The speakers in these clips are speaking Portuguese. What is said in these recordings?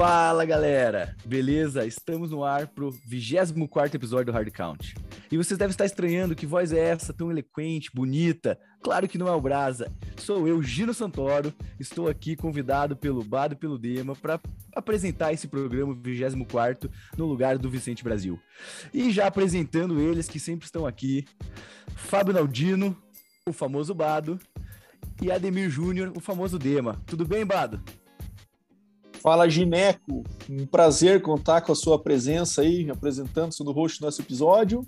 Fala galera, beleza? Estamos no ar pro 24 episódio do Hard Count. E vocês devem estar estranhando que voz é essa, tão eloquente, bonita. Claro que não é o Brasa. Sou eu, Gino Santoro. Estou aqui convidado pelo Bado e pelo Dema para apresentar esse programa 24 no lugar do Vicente Brasil. E já apresentando eles que sempre estão aqui: Fábio Naldino, o famoso Bado, e Ademir Júnior, o famoso Dema. Tudo bem, Bado? Fala, Gineco. Um prazer contar com a sua presença aí, apresentando-se no rosto do nosso episódio.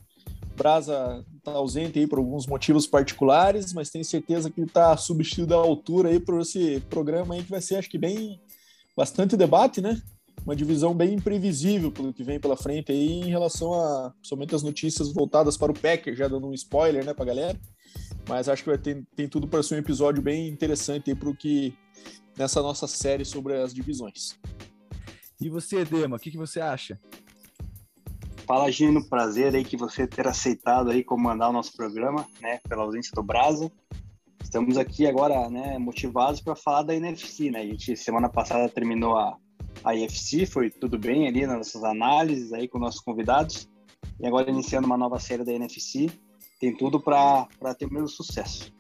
Brasa está ausente aí por alguns motivos particulares, mas tenho certeza que ele está substituído à altura aí por esse programa aí que vai ser, acho que bem, bastante debate, né? Uma divisão bem imprevisível pelo que vem pela frente aí em relação a, somente as notícias voltadas para o Packer, já dando um spoiler, né, para galera. Mas acho que vai ter, tem tudo para ser um episódio bem interessante aí para o que nessa nossa série sobre as divisões. E você, Dema, o que, que você acha? Fala, Gino, prazer aí que você ter aceitado aí comandar o nosso programa, né, pela ausência do Brasa. Estamos aqui agora, né, motivados para falar da NFC, né? A gente semana passada terminou a a IFC, foi tudo bem ali nas nossas análises aí com nossos convidados. E agora iniciando uma nova série da NFC, tem tudo para ter o mesmo sucesso.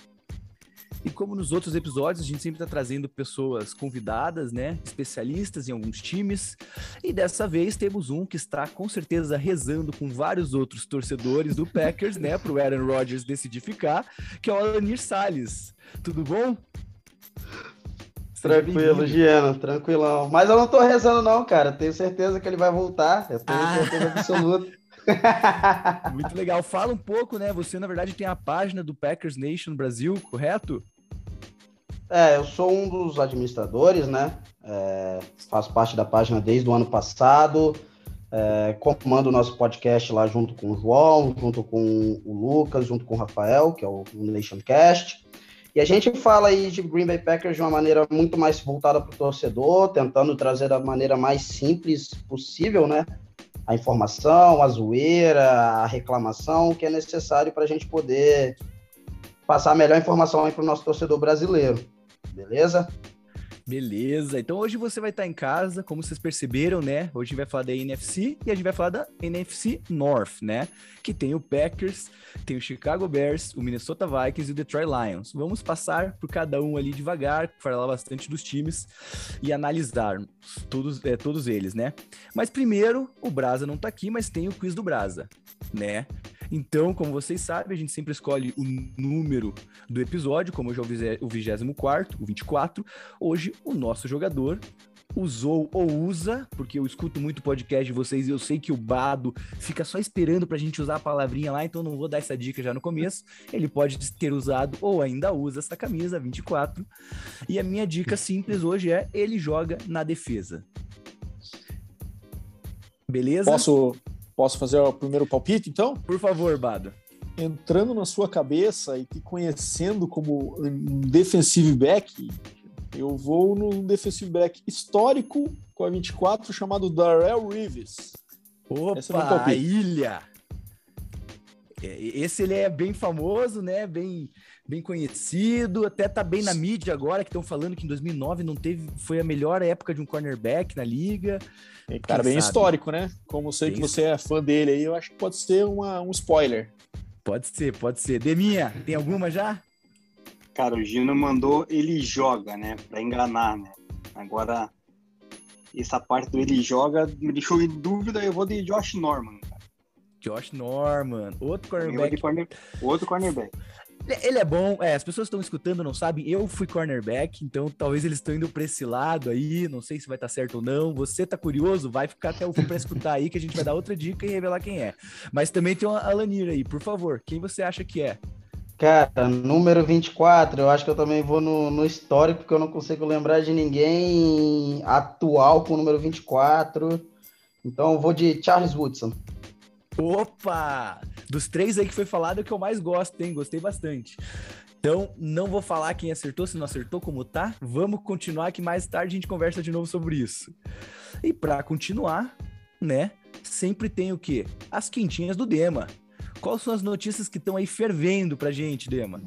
E como nos outros episódios, a gente sempre está trazendo pessoas convidadas, né? Especialistas em alguns times. E dessa vez temos um que está com certeza rezando com vários outros torcedores do Packers, né? Para o Aaron Rodgers decidir ficar, que é o Alanir Salles. Tudo bom? Tranquilo, Giano, tranquilão. Mas eu não tô rezando, não, cara. Tenho certeza que ele vai voltar. Eu tenho ah. certeza absoluta. Muito legal. Fala um pouco, né? Você, na verdade, tem a página do Packers Nation Brasil, correto? É, eu sou um dos administradores, né? É, faço parte da página desde o ano passado. É, comando o nosso podcast lá junto com o João, junto com o Lucas, junto com o Rafael, que é o Nationcast. E a gente fala aí de Green Bay Packers de uma maneira muito mais voltada para o torcedor, tentando trazer da maneira mais simples possível, né? a informação, a zoeira, a reclamação que é necessário para a gente poder passar a melhor informação para o nosso torcedor brasileiro. Beleza? Beleza, então hoje você vai estar em casa, como vocês perceberam, né? Hoje a gente vai falar da NFC e a gente vai falar da NFC North, né? Que tem o Packers, tem o Chicago Bears, o Minnesota Vikings e o Detroit Lions. Vamos passar por cada um ali devagar, falar bastante dos times e analisar todos, é, todos eles, né? Mas primeiro, o Brasa não tá aqui, mas tem o quiz do Brasa, né? Então, como vocês sabem, a gente sempre escolhe o número do episódio, como hoje é o 24, o 24. Hoje, o nosso jogador usou ou usa, porque eu escuto muito podcast de vocês e eu sei que o Bado fica só esperando pra gente usar a palavrinha lá, então não vou dar essa dica já no começo. Ele pode ter usado ou ainda usa essa camisa 24. E a minha dica simples hoje é: ele joga na defesa. Beleza? Posso Posso fazer o primeiro palpite, então? Por favor, Bado. Entrando na sua cabeça e te conhecendo como um defensive back, eu vou no defensive back histórico com a 24 chamado Darrell Reeves. Opa, é a ilha! É, esse ele é bem famoso, né? Bem, bem conhecido, até tá bem na mídia agora, que estão falando que em 2009 não teve, foi a melhor época de um cornerback na liga. É, cara, bem sabe? histórico, né? Como sei bem que você é fã dele aí, eu acho que pode ser uma, um spoiler. Pode ser, pode ser. Deminha, tem alguma já? Cara, o Gino mandou ele joga, né? Pra enganar, né? Agora, essa parte do ele joga me deixou em dúvida, eu vou de Josh Norman. Josh Norman, outro cornerback. Corner, outro cornerback. Ele é bom, é, as pessoas estão escutando, não sabem, eu fui cornerback, então talvez eles estão indo para esse lado aí, não sei se vai estar tá certo ou não. Você tá curioso? Vai ficar até o fim para escutar aí que a gente vai dar outra dica e revelar quem é. Mas também tem uma Alanir aí, por favor, quem você acha que é? Cara, número 24, eu acho que eu também vou no, no histórico, porque eu não consigo lembrar de ninguém atual com o número 24. Então eu vou de Charles Woodson. Opa! Dos três aí que foi falado, é o que eu mais gosto, hein? Gostei bastante. Então, não vou falar quem acertou, se não acertou, como tá. Vamos continuar que mais tarde a gente conversa de novo sobre isso. E para continuar, né? Sempre tem o quê? As quentinhas do Dema. Quais são as notícias que estão aí fervendo pra gente, Dema?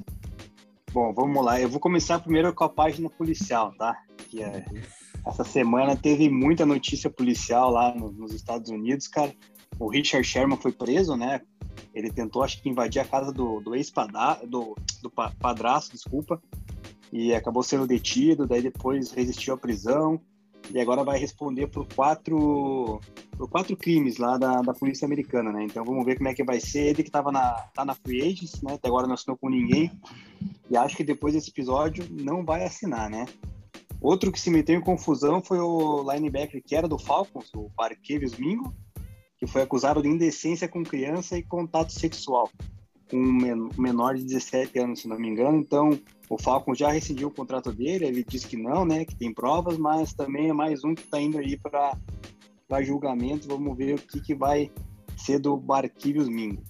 Bom, vamos lá. Eu vou começar primeiro com a página policial, tá? Que é essa semana teve muita notícia policial lá no, nos Estados Unidos, cara. O Richard Sherman foi preso, né? Ele tentou, acho que, invadir a casa do, do ex-padrasto, do, do padrasto, desculpa, e acabou sendo detido, daí depois resistiu à prisão, e agora vai responder por quatro, por quatro crimes lá da, da polícia americana, né? Então vamos ver como é que vai ser. Ele que estava na, tá na Free Agents, né? Até agora não assinou com ninguém, e acho que depois desse episódio não vai assinar, né? Outro que se meteu em confusão foi o linebacker que era do Falcons, o Barkevius Mingo, que foi acusado de indecência com criança e contato sexual com um menor de 17 anos, se não me engano. Então, o Falcons já rescindiu o contrato dele, ele disse que não, né, que tem provas, mas também é mais um que está indo aí para julgamento. Vamos ver o que, que vai ser do Barquírios Mingo.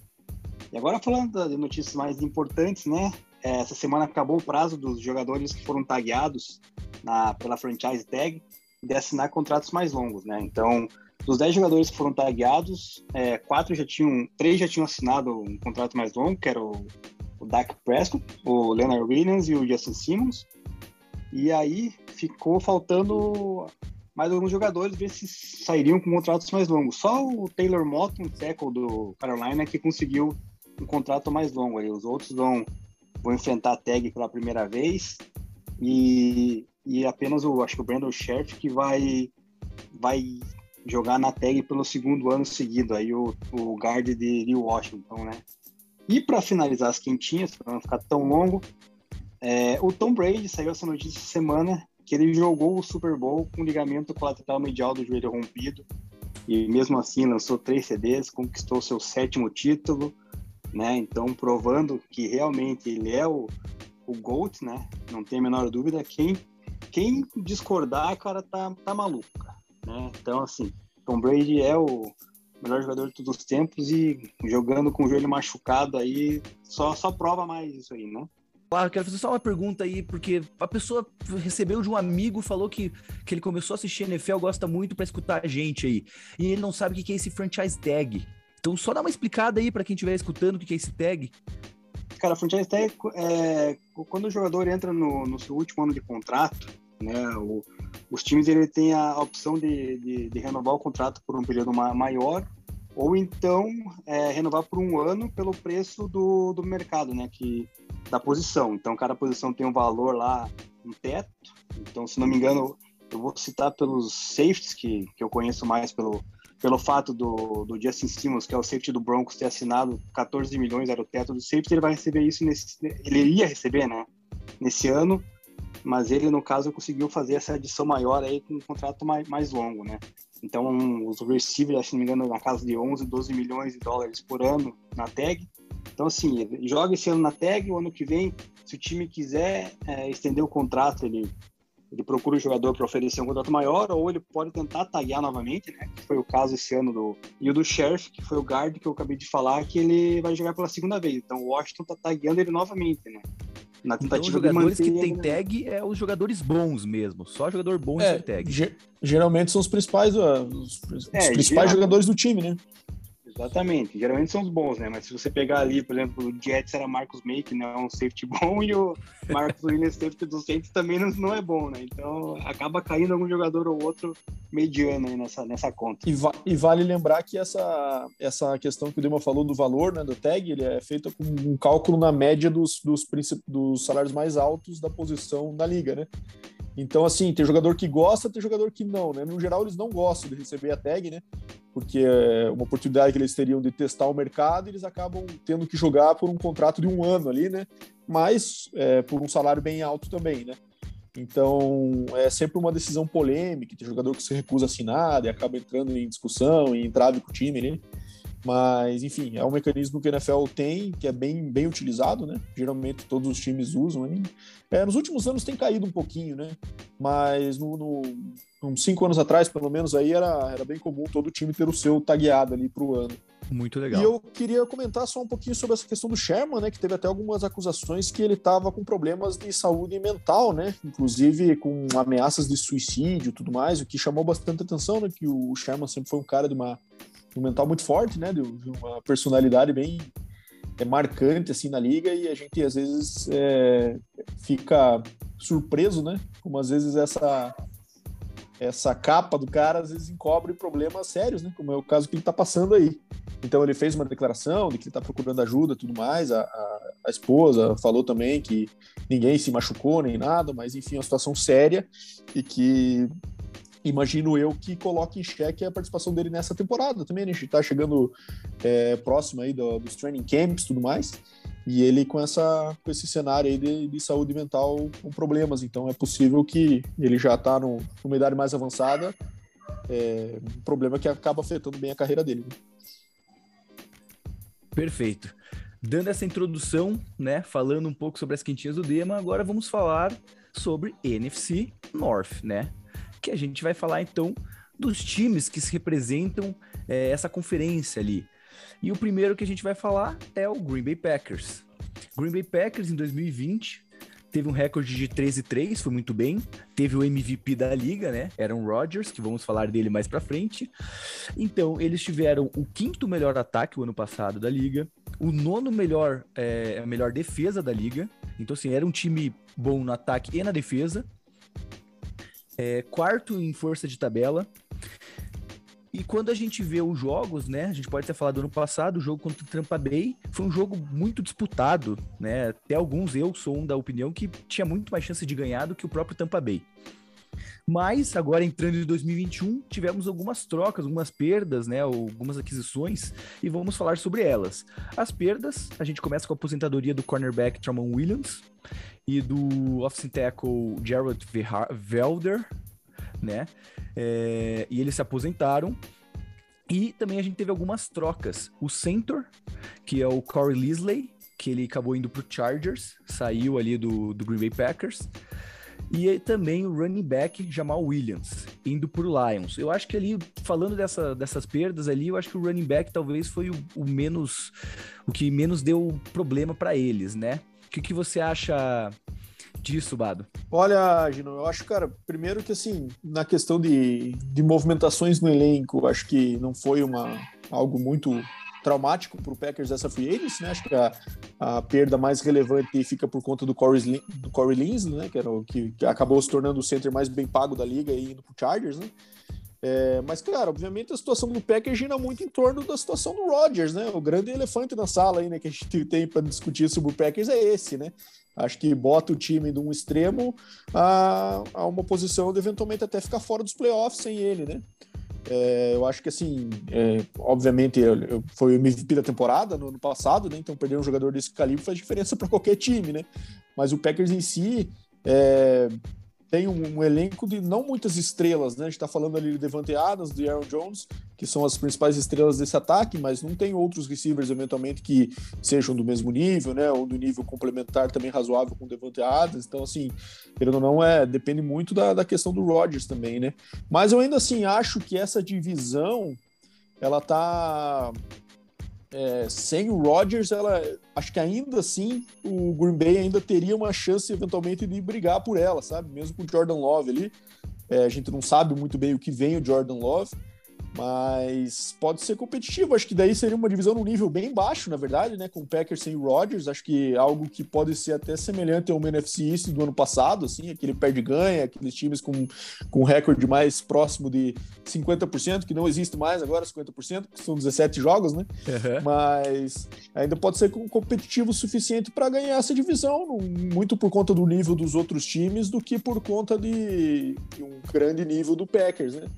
E agora falando de notícias mais importantes, né? É, essa semana acabou o prazo dos jogadores que foram tagueados na, pela franchise tag de assinar contratos mais longos, né? Então, dos 10 jogadores que foram tagueados, é, quatro já tinham, três já tinham assinado um contrato mais longo, que era o, o Dak Prescott, o Leonard Williams e o Justin Simmons. E aí ficou faltando mais alguns jogadores ver se sairiam com contratos mais longos. Só o Taylor Mott, um tackle do Carolina, que conseguiu um contrato mais longo. Aí os outros vão, vão enfrentar a tag pela primeira vez e, e apenas o acho que o Brandon Scherf que vai vai jogar na tag pelo segundo ano seguido, aí o, o guard de, Washington, né? E para finalizar as quentinhas, para não ficar tão longo, é, o Tom Brady saiu essa notícia semana que ele jogou o Super Bowl com ligamento colateral medial do joelho rompido e mesmo assim lançou três CDs, conquistou seu sétimo título, né? Então provando que realmente ele é o, o GOAT, né? Não tem a menor dúvida. Quem quem discordar, cara, tá, tá maluco, cara. Né? Então, assim, Tom Brady é o melhor jogador de todos os tempos e jogando com o joelho machucado aí, só, só prova mais isso aí, né? Claro, quero fazer só uma pergunta aí, porque a pessoa recebeu de um amigo, falou que, que ele começou a assistir NFL, gosta muito para escutar a gente aí. E ele não sabe o que é esse franchise tag. Então, só dá uma explicada aí para quem estiver escutando o que é esse tag. Cara, franchise tag é quando o jogador entra no, no seu último ano de contrato, né? O, os times ele tem a opção de, de, de, renovar o contrato por um período maior ou então é, renovar por um ano pelo preço do, do mercado, né? Que, da posição. Então, cada posição tem um valor lá, um teto. Então, se não me engano, eu vou citar pelos safeties, que, que eu conheço mais pelo, pelo fato do, do Justin Simmons, que é o safety do Broncos, ter assinado 14 milhões, era o teto do safety, ele vai receber isso nesse. Ele ia receber, né? Nesse ano mas ele, no caso, conseguiu fazer essa adição maior aí com um contrato mais, mais longo, né? Então, os receivers, se não me engano, na casa de 11, 12 milhões de dólares por ano na tag. Então, assim, joga esse ano na tag, o ano que vem, se o time quiser é, estender o contrato, ele, ele procura o jogador para oferecer um contrato maior, ou ele pode tentar taguear novamente, né? Que foi o caso esse ano do. E o do Sheriff, que foi o guard que eu acabei de falar, que ele vai jogar pela segunda vez. Então, o Washington tá tagueando ele novamente, né? Na então, tentativa então, os jogadores que tem tag é os jogadores bons mesmo. Só jogador bom é, tem tag. Geralmente são os principais, os, os é, principais jogadores do time, né? Exatamente. Geralmente são os bons, né? Mas se você pegar ali, por exemplo, o Jets era Marcus May, que não é um safety bom, e o Marcus Williams, safety do Saints, também não, não é bom, né? Então acaba caindo algum jogador ou outro mediano aí nessa, nessa conta. E, va e vale lembrar que essa, essa questão que o Dema falou do valor né, do tag, ele é feito com um cálculo na média dos, dos, dos salários mais altos da posição da liga, né? Então, assim, tem jogador que gosta, tem jogador que não, né? No geral, eles não gostam de receber a tag, né? Porque é uma oportunidade que eles teriam de testar o mercado eles acabam tendo que jogar por um contrato de um ano ali, né? Mas é, por um salário bem alto também, né? Então, é sempre uma decisão polêmica, tem jogador que se recusa a assinar e acaba entrando em discussão e entrave com o time, né? Mas, enfim, é um mecanismo que a NFL tem, que é bem, bem utilizado, né? Geralmente todos os times usam. Né? É, nos últimos anos tem caído um pouquinho, né? Mas no, no, uns cinco anos atrás, pelo menos, aí era, era bem comum todo time ter o seu tagueado ali para o ano. Muito legal. E eu queria comentar só um pouquinho sobre essa questão do Sherman, né? Que teve até algumas acusações que ele estava com problemas de saúde mental, né? Inclusive com ameaças de suicídio e tudo mais, o que chamou bastante atenção, né? Que o Sherman sempre foi um cara de uma um mental muito forte, né? De, uma personalidade bem é, marcante assim na liga e a gente às vezes é, fica surpreso, né? Como às vezes essa essa capa do cara às vezes encobre problemas sérios, né? Como é o caso que ele está passando aí. Então ele fez uma declaração de que ele está procurando ajuda tudo mais. A, a, a, esposa falou também que ninguém se machucou nem nada, mas enfim, é uma situação séria e que imagino eu que coloque em xeque a participação dele nessa temporada também. Né? A gente está chegando é, próximo aí do, dos training camps tudo mais. E ele com, essa, com esse cenário aí de, de saúde mental com problemas. Então é possível que ele já está numa idade mais avançada. É, um problema que acaba afetando bem a carreira dele. Né? Perfeito. Dando essa introdução, né, falando um pouco sobre as quentinhas do Dema, agora vamos falar sobre NFC North, né? Que a gente vai falar então dos times que se representam é, essa conferência ali. E o primeiro que a gente vai falar é o Green Bay Packers. Green Bay Packers em 2020 teve um recorde de 13 3, foi muito bem. Teve o MVP da liga, né? Aaron Rodgers, que vamos falar dele mais para frente. Então, eles tiveram o quinto melhor ataque o ano passado da liga, o nono melhor, é, melhor defesa da liga. Então, assim, era um time bom no ataque e na defesa. É, quarto em força de tabela, e quando a gente vê os jogos, né? A gente pode ter falado do ano passado, o jogo contra o Tampa Bay foi um jogo muito disputado, né? Até alguns eu sou um da opinião que tinha muito mais chance de ganhar do que o próprio Tampa Bay. Mas agora entrando em 2021, tivemos algumas trocas, algumas perdas, né, algumas aquisições e vamos falar sobre elas. As perdas, a gente começa com a aposentadoria do cornerback Tramon Williams e do offensive tackle Jared Velder, né? É, e eles se aposentaram. E também a gente teve algumas trocas. O center, que é o Corey Leslie, que ele acabou indo pro Chargers, saiu ali do, do Green Bay Packers. E também o running back Jamal Williams, indo pro Lions. Eu acho que ali, falando dessa, dessas perdas ali, eu acho que o running back talvez foi o, o menos. o que menos deu problema para eles, né? O que, que você acha disso, Bado? Olha, Gino, eu acho, cara, primeiro que assim, na questão de, de movimentações no elenco, acho que não foi uma, algo muito traumático para o Packers essa free agency, né? Acho que a, a perda mais relevante fica por conta do Corey, do Corey Linsley, né? Que, era o, que, que acabou se tornando o center mais bem pago da liga e indo para Chargers, né? É, mas, claro, obviamente a situação do Packers gira muito em torno da situação do Rodgers, né? O grande elefante na sala aí, né, que a gente tem para discutir sobre o Packers é esse, né? Acho que bota o time de um extremo a, a uma posição de eventualmente até ficar fora dos playoffs sem ele, né? É, eu acho que assim, é, obviamente eu, eu, foi o MVP da temporada no ano passado, né? Então perder um jogador desse calibre faz diferença para qualquer time, né? Mas o Packers em si é, tem um, um, elenco de não muitas estrelas, né? A gente tá falando ali de Devante Adams, de Aaron Jones, que são as principais estrelas desse ataque, mas não tem outros receivers, eventualmente, que sejam do mesmo nível, né? Ou do nível complementar também razoável com o Devante Adams. Então, assim, querendo ou não, é, depende muito da, da questão do Rodgers também, né? Mas eu ainda assim acho que essa divisão ela tá é, sem o Rodgers, ela, acho que ainda assim o Green Bay ainda teria uma chance eventualmente de brigar por ela, sabe? Mesmo com o Jordan Love ali. É, a gente não sabe muito bem o que vem o Jordan Love, mas pode ser competitivo. Acho que daí seria uma divisão num nível bem baixo, na verdade, né? Com o Packers sem o Rodgers. Acho que algo que pode ser até semelhante ao NFC East do ano passado, assim, aquele perde-ganha, aqueles times com, com recorde mais próximo de 50%, que não existe mais agora, 50%, que são 17 jogos, né? Uhum. Mas ainda pode ser competitivo o suficiente para ganhar essa divisão, muito por conta do nível dos outros times do que por conta de, de um grande nível do Packers, né?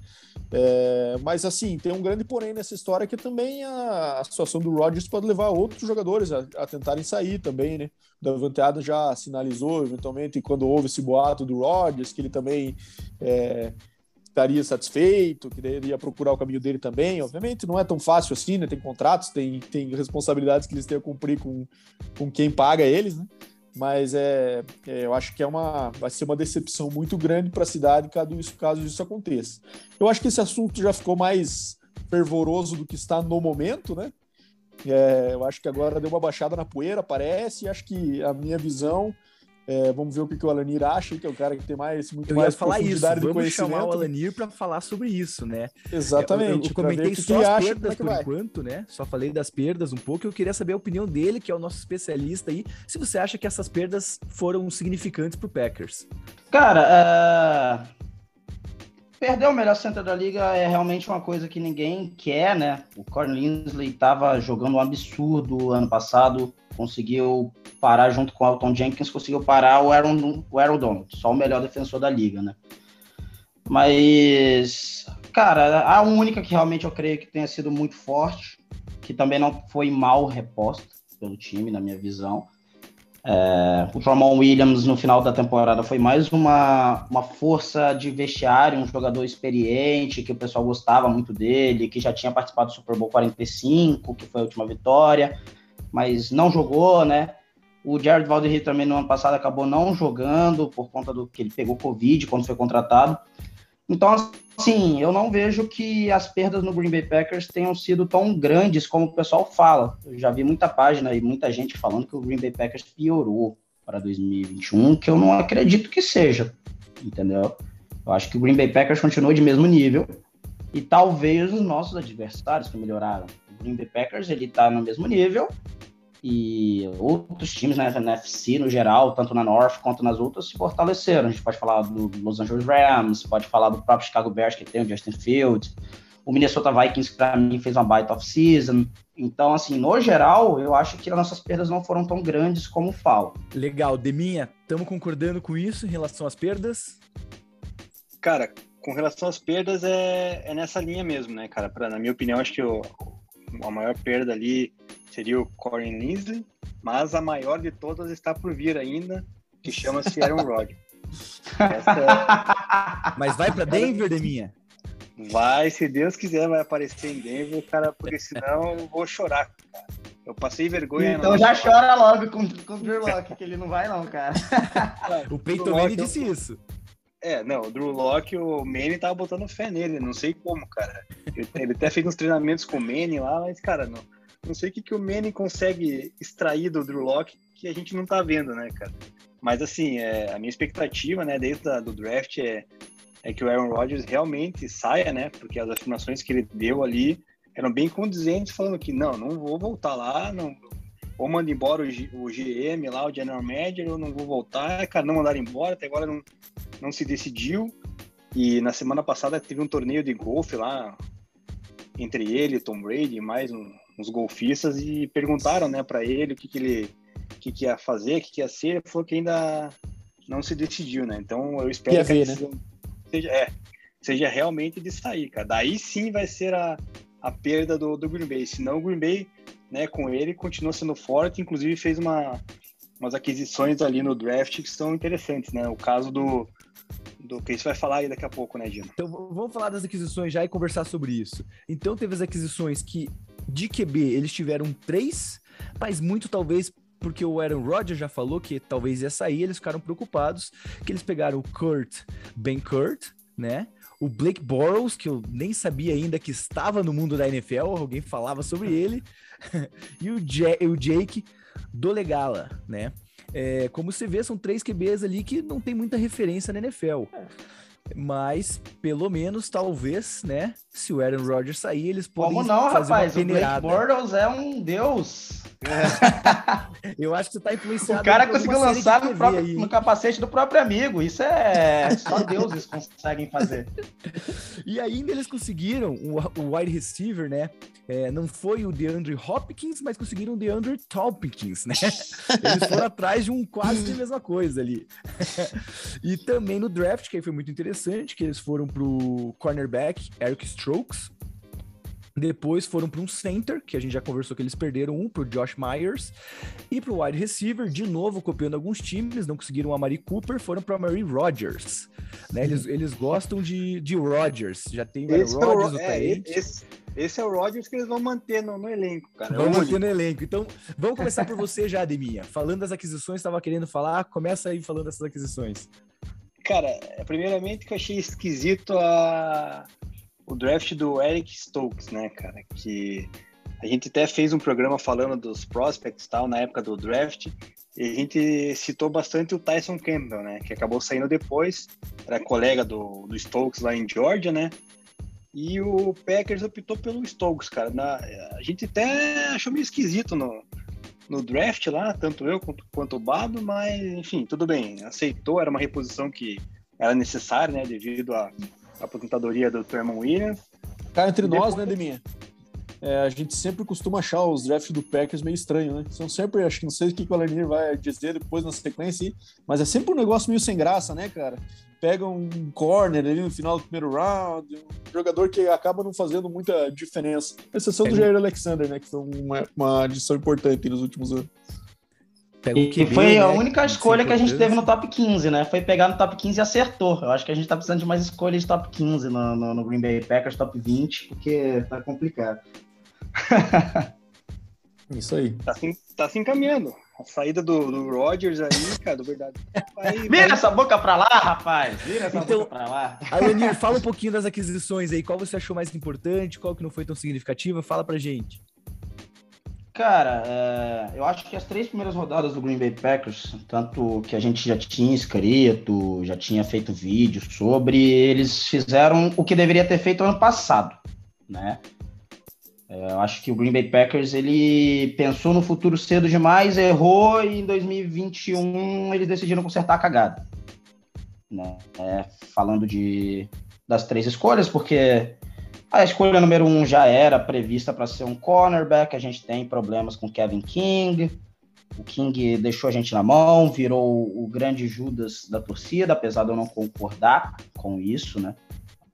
É, mas assim, tem um grande porém nessa história que também a, a situação do Rodgers pode levar outros jogadores a, a tentarem sair também, né? O Davante Adams já sinalizou, eventualmente, quando houve esse boato do Rodgers, que ele também é, estaria satisfeito, que iria procurar o caminho dele também. Obviamente, não é tão fácil assim, né? Tem contratos, tem, tem responsabilidades que eles têm a cumprir com, com quem paga eles, né? Mas é, é, eu acho que é uma, vai ser uma decepção muito grande para a cidade caso isso, caso isso aconteça. Eu acho que esse assunto já ficou mais fervoroso do que está no momento, né? É, eu acho que agora deu uma baixada na poeira, parece, e acho que a minha visão é, vamos ver o que, que o Alanir acha, que é o cara que tem mais muito eu mais falar isso. Vamos chamar o Alanir para falar sobre isso, né? Exatamente. Eu, eu comentei só que as perdas é por vai. enquanto, né? Só falei das perdas um pouco. Eu queria saber a opinião dele, que é o nosso especialista aí. Se você acha que essas perdas foram significantes para o Packers? Cara, uh... perder o melhor center da liga é realmente uma coisa que ninguém quer, né? O Corey Linsley estava jogando um absurdo ano passado, conseguiu parar junto com o Alton Jenkins, conseguiu parar o Aaron, o Aaron Donald, só o melhor defensor da liga, né? Mas, cara, a única que realmente eu creio que tenha sido muito forte, que também não foi mal reposta pelo time, na minha visão, é, o Jamal Williams no final da temporada foi mais uma, uma força de vestiário, um jogador experiente, que o pessoal gostava muito dele, que já tinha participado do Super Bowl 45, que foi a última vitória, mas não jogou, né? O Jared Valderri também no ano passado acabou não jogando por conta do que ele pegou Covid quando foi contratado. Então, assim, eu não vejo que as perdas no Green Bay Packers tenham sido tão grandes como o pessoal fala. Eu já vi muita página e muita gente falando que o Green Bay Packers piorou para 2021, que eu não acredito que seja, entendeu? Eu acho que o Green Bay Packers continuou de mesmo nível e talvez os nossos adversários que melhoraram. O Green Bay Packers ele está no mesmo nível e outros times né, na NFC no geral, tanto na North quanto nas outras, se fortaleceram. A gente pode falar do Los Angeles Rams, pode falar do próprio Chicago Bears, que tem o Justin Fields, o Minnesota Vikings, que para mim fez uma baita off-season. Então, assim, no geral, eu acho que as nossas perdas não foram tão grandes como falam. Legal, Deminha, estamos concordando com isso em relação às perdas? Cara, com relação às perdas, é, é nessa linha mesmo, né, cara? Pra, na minha opinião, acho que o, a maior perda ali seria o Corey Linsley, mas a maior de todas está por vir ainda, que chama-se Aaron Rodgers. É... Mas vai para Denver, Deminha? Vai, se Deus quiser, vai aparecer em Denver, cara, porque senão eu vou chorar, cara. Eu passei vergonha. Então já chora logo com, com o Drew Locke, que ele não vai não, cara. o Peyton Manning disse isso. É, não, o Drew Locke, o Manny tava botando fé nele, não sei como, cara. Ele, ele até fez uns treinamentos com o Manny lá, mas, cara, não, não sei o que, que o Manny consegue extrair do Drew Locke que a gente não tá vendo, né, cara? Mas, assim, é, a minha expectativa, né, desde a, do draft é, é que o Aaron Rodgers realmente saia, né, porque as afirmações que ele deu ali eram bem condizentes, falando que, não, não vou voltar lá, não, ou manda embora o, G, o GM lá, o General Manager, ou não vou voltar, cara, não mandaram embora, até agora não, não se decidiu. E na semana passada teve um torneio de golfe lá entre ele, Tom Brady e mais um, uns golfistas e perguntaram, né, para ele o que, que ele que, que ia fazer, o que, que ia ser. Ele falou que ainda não se decidiu, né? Então eu espero que ver, né? seja, é, seja realmente de sair, cara. Daí sim vai ser a, a perda do, do Green Bay. Senão o Green Bay, né, com ele continua sendo forte, inclusive fez uma, umas aquisições ali no draft que são interessantes, né? O caso do do que isso vai falar aí daqui a pouco, né, Dino? Então vamos falar das aquisições já e conversar sobre isso. Então teve as aquisições que de QB eles tiveram três, mas muito talvez porque o Aaron Rodgers já falou que talvez ia sair, eles ficaram preocupados que eles pegaram o Kurt, Ben Kurt, né? O Blake Bortles, que eu nem sabia ainda que estava no mundo da NFL, alguém falava sobre ele, e o, J o Jake Dolegala, né? É, como você vê, são três QBs ali que não tem muita referência na NFL. Mas, pelo menos, talvez, né? Se o Aaron Rodgers sair, eles podem Como não, fazer rapaz? Uma peneirada. O Blake Bortles é um deus. É. Eu acho que você tá influenciado. O cara conseguiu lançar no, próprio, no, capacete do próprio amigo. Isso é só deuses conseguem fazer. E ainda eles conseguiram o, o wide receiver, né? É, não foi o DeAndre Hopkins, mas conseguiram o DeAndre Tompkins, né? Eles foram atrás de um quase a mesma coisa ali. e também no draft, que aí foi muito interessante, que eles foram pro cornerback Eric Strokes, depois foram para um center, que a gente já conversou que eles perderam um para o Josh Myers. E para o wide receiver, de novo, copiando alguns times, não conseguiram a Mari Cooper, foram para a Mary Rodgers. Né? Eles, eles gostam de, de Rodgers. Já tem o Rodgers, é o, é, esse, esse, é o Rodgers que eles vão manter no, no elenco, cara. Vão manter no elenco. Então, vamos começar por você já, Ademinha. Falando das aquisições, estava querendo falar, começa aí falando dessas aquisições. Cara, primeiramente que eu achei esquisito a o draft do Eric Stokes, né, cara? Que a gente até fez um programa falando dos prospects tal na época do draft. E a gente citou bastante o Tyson Campbell, né? Que acabou saindo depois, era colega do, do Stokes lá em Georgia, né? E o Packers optou pelo Stokes, cara. Na, a gente até achou meio esquisito no, no draft lá, tanto eu quanto, quanto o Bado, mas enfim, tudo bem, aceitou, era uma reposição que era necessária, né? Devido a aposentadoria do Tremon Williams. Cá entre nós, né, Deminha? É, a gente sempre costuma achar os drafts do Packers meio estranho, né? São sempre, acho que não sei o que o Alanir vai dizer depois na sequência, mas é sempre um negócio meio sem graça, né, cara? Pega um corner ali no final do primeiro round, um jogador que acaba não fazendo muita diferença. Exceção do é. Jair Alexander, né? Que foi uma, uma adição importante nos últimos anos. E, QB, foi né? a única escolha que a gente teve no top 15, né? Foi pegar no top 15 e acertou. Eu acho que a gente tá precisando de mais escolhas de top 15 no, no, no Green Bay Packers, top 20, porque tá complicado. Isso aí. Tá se, tá se encaminhando. A saída do, do Rodgers aí, cara, do verdade. Vai, Vira vai. essa boca pra lá, rapaz! Vira essa então, boca pra lá. Alanir, fala um pouquinho das aquisições aí. Qual você achou mais importante? Qual que não foi tão significativa? Fala pra gente. Cara, é, eu acho que as três primeiras rodadas do Green Bay Packers, tanto que a gente já tinha escrito, já tinha feito vídeo sobre, eles fizeram o que deveria ter feito ano passado, né? É, eu acho que o Green Bay Packers ele pensou no futuro cedo demais, errou e em 2021 eles decidiram consertar a cagada. Né? É, falando de das três escolhas, porque a escolha número um já era prevista para ser um cornerback. A gente tem problemas com Kevin King. O King deixou a gente na mão, virou o grande Judas da torcida, apesar de eu não concordar com isso, né?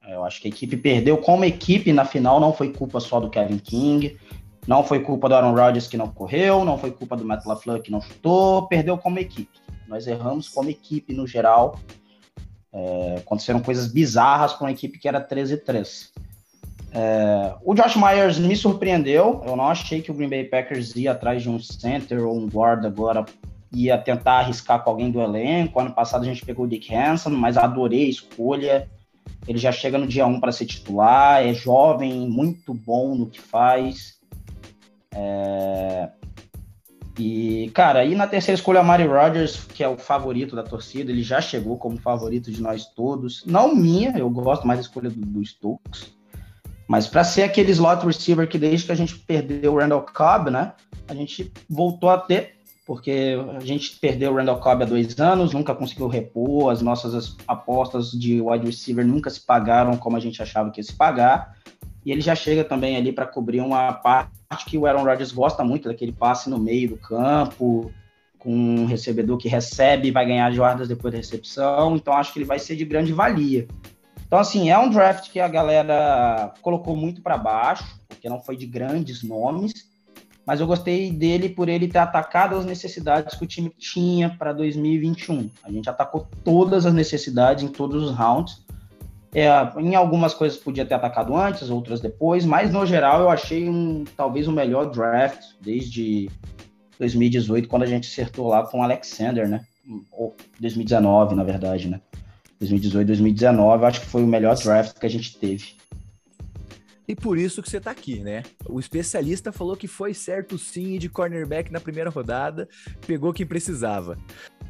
Eu acho que a equipe perdeu como equipe na final, não foi culpa só do Kevin King, não foi culpa do Aaron Rodgers que não correu, não foi culpa do Matt LaFleur que não chutou, perdeu como equipe. Nós erramos como equipe no geral. É, aconteceram coisas bizarras com a equipe que era 13-3. É, o Josh Myers me surpreendeu. Eu não achei que o Green Bay Packers ia atrás de um center ou um guard agora ia tentar arriscar com alguém do elenco. Ano passado a gente pegou o Dick Hanson, mas adorei a escolha. Ele já chega no dia 1 para ser titular, é jovem, muito bom no que faz. É... E, cara, aí na terceira escolha, a Mari Rodgers, que é o favorito da torcida, ele já chegou como favorito de nós todos. Não minha, eu gosto mais da escolha do, do Stokes. Mas para ser aquele slot receiver que desde que a gente perdeu o Randall Cobb, né? A gente voltou a ter, porque a gente perdeu o Randall Cobb há dois anos, nunca conseguiu repor, as nossas apostas de wide receiver nunca se pagaram como a gente achava que ia se pagar. E ele já chega também ali para cobrir uma parte que o Aaron Rodgers gosta muito, daquele passe no meio do campo, com um recebedor que recebe e vai ganhar jardas depois da recepção. Então acho que ele vai ser de grande valia. Então, assim, é um draft que a galera colocou muito para baixo, porque não foi de grandes nomes, mas eu gostei dele por ele ter atacado as necessidades que o time tinha para 2021. A gente atacou todas as necessidades em todos os rounds. É, em algumas coisas podia ter atacado antes, outras depois, mas no geral eu achei um talvez o melhor draft desde 2018, quando a gente acertou lá com o Alexander, né? Ou 2019, na verdade, né? 2018, 2019, acho que foi o melhor draft que a gente teve. E por isso que você tá aqui, né? O especialista falou que foi certo sim de cornerback na primeira rodada, pegou quem precisava.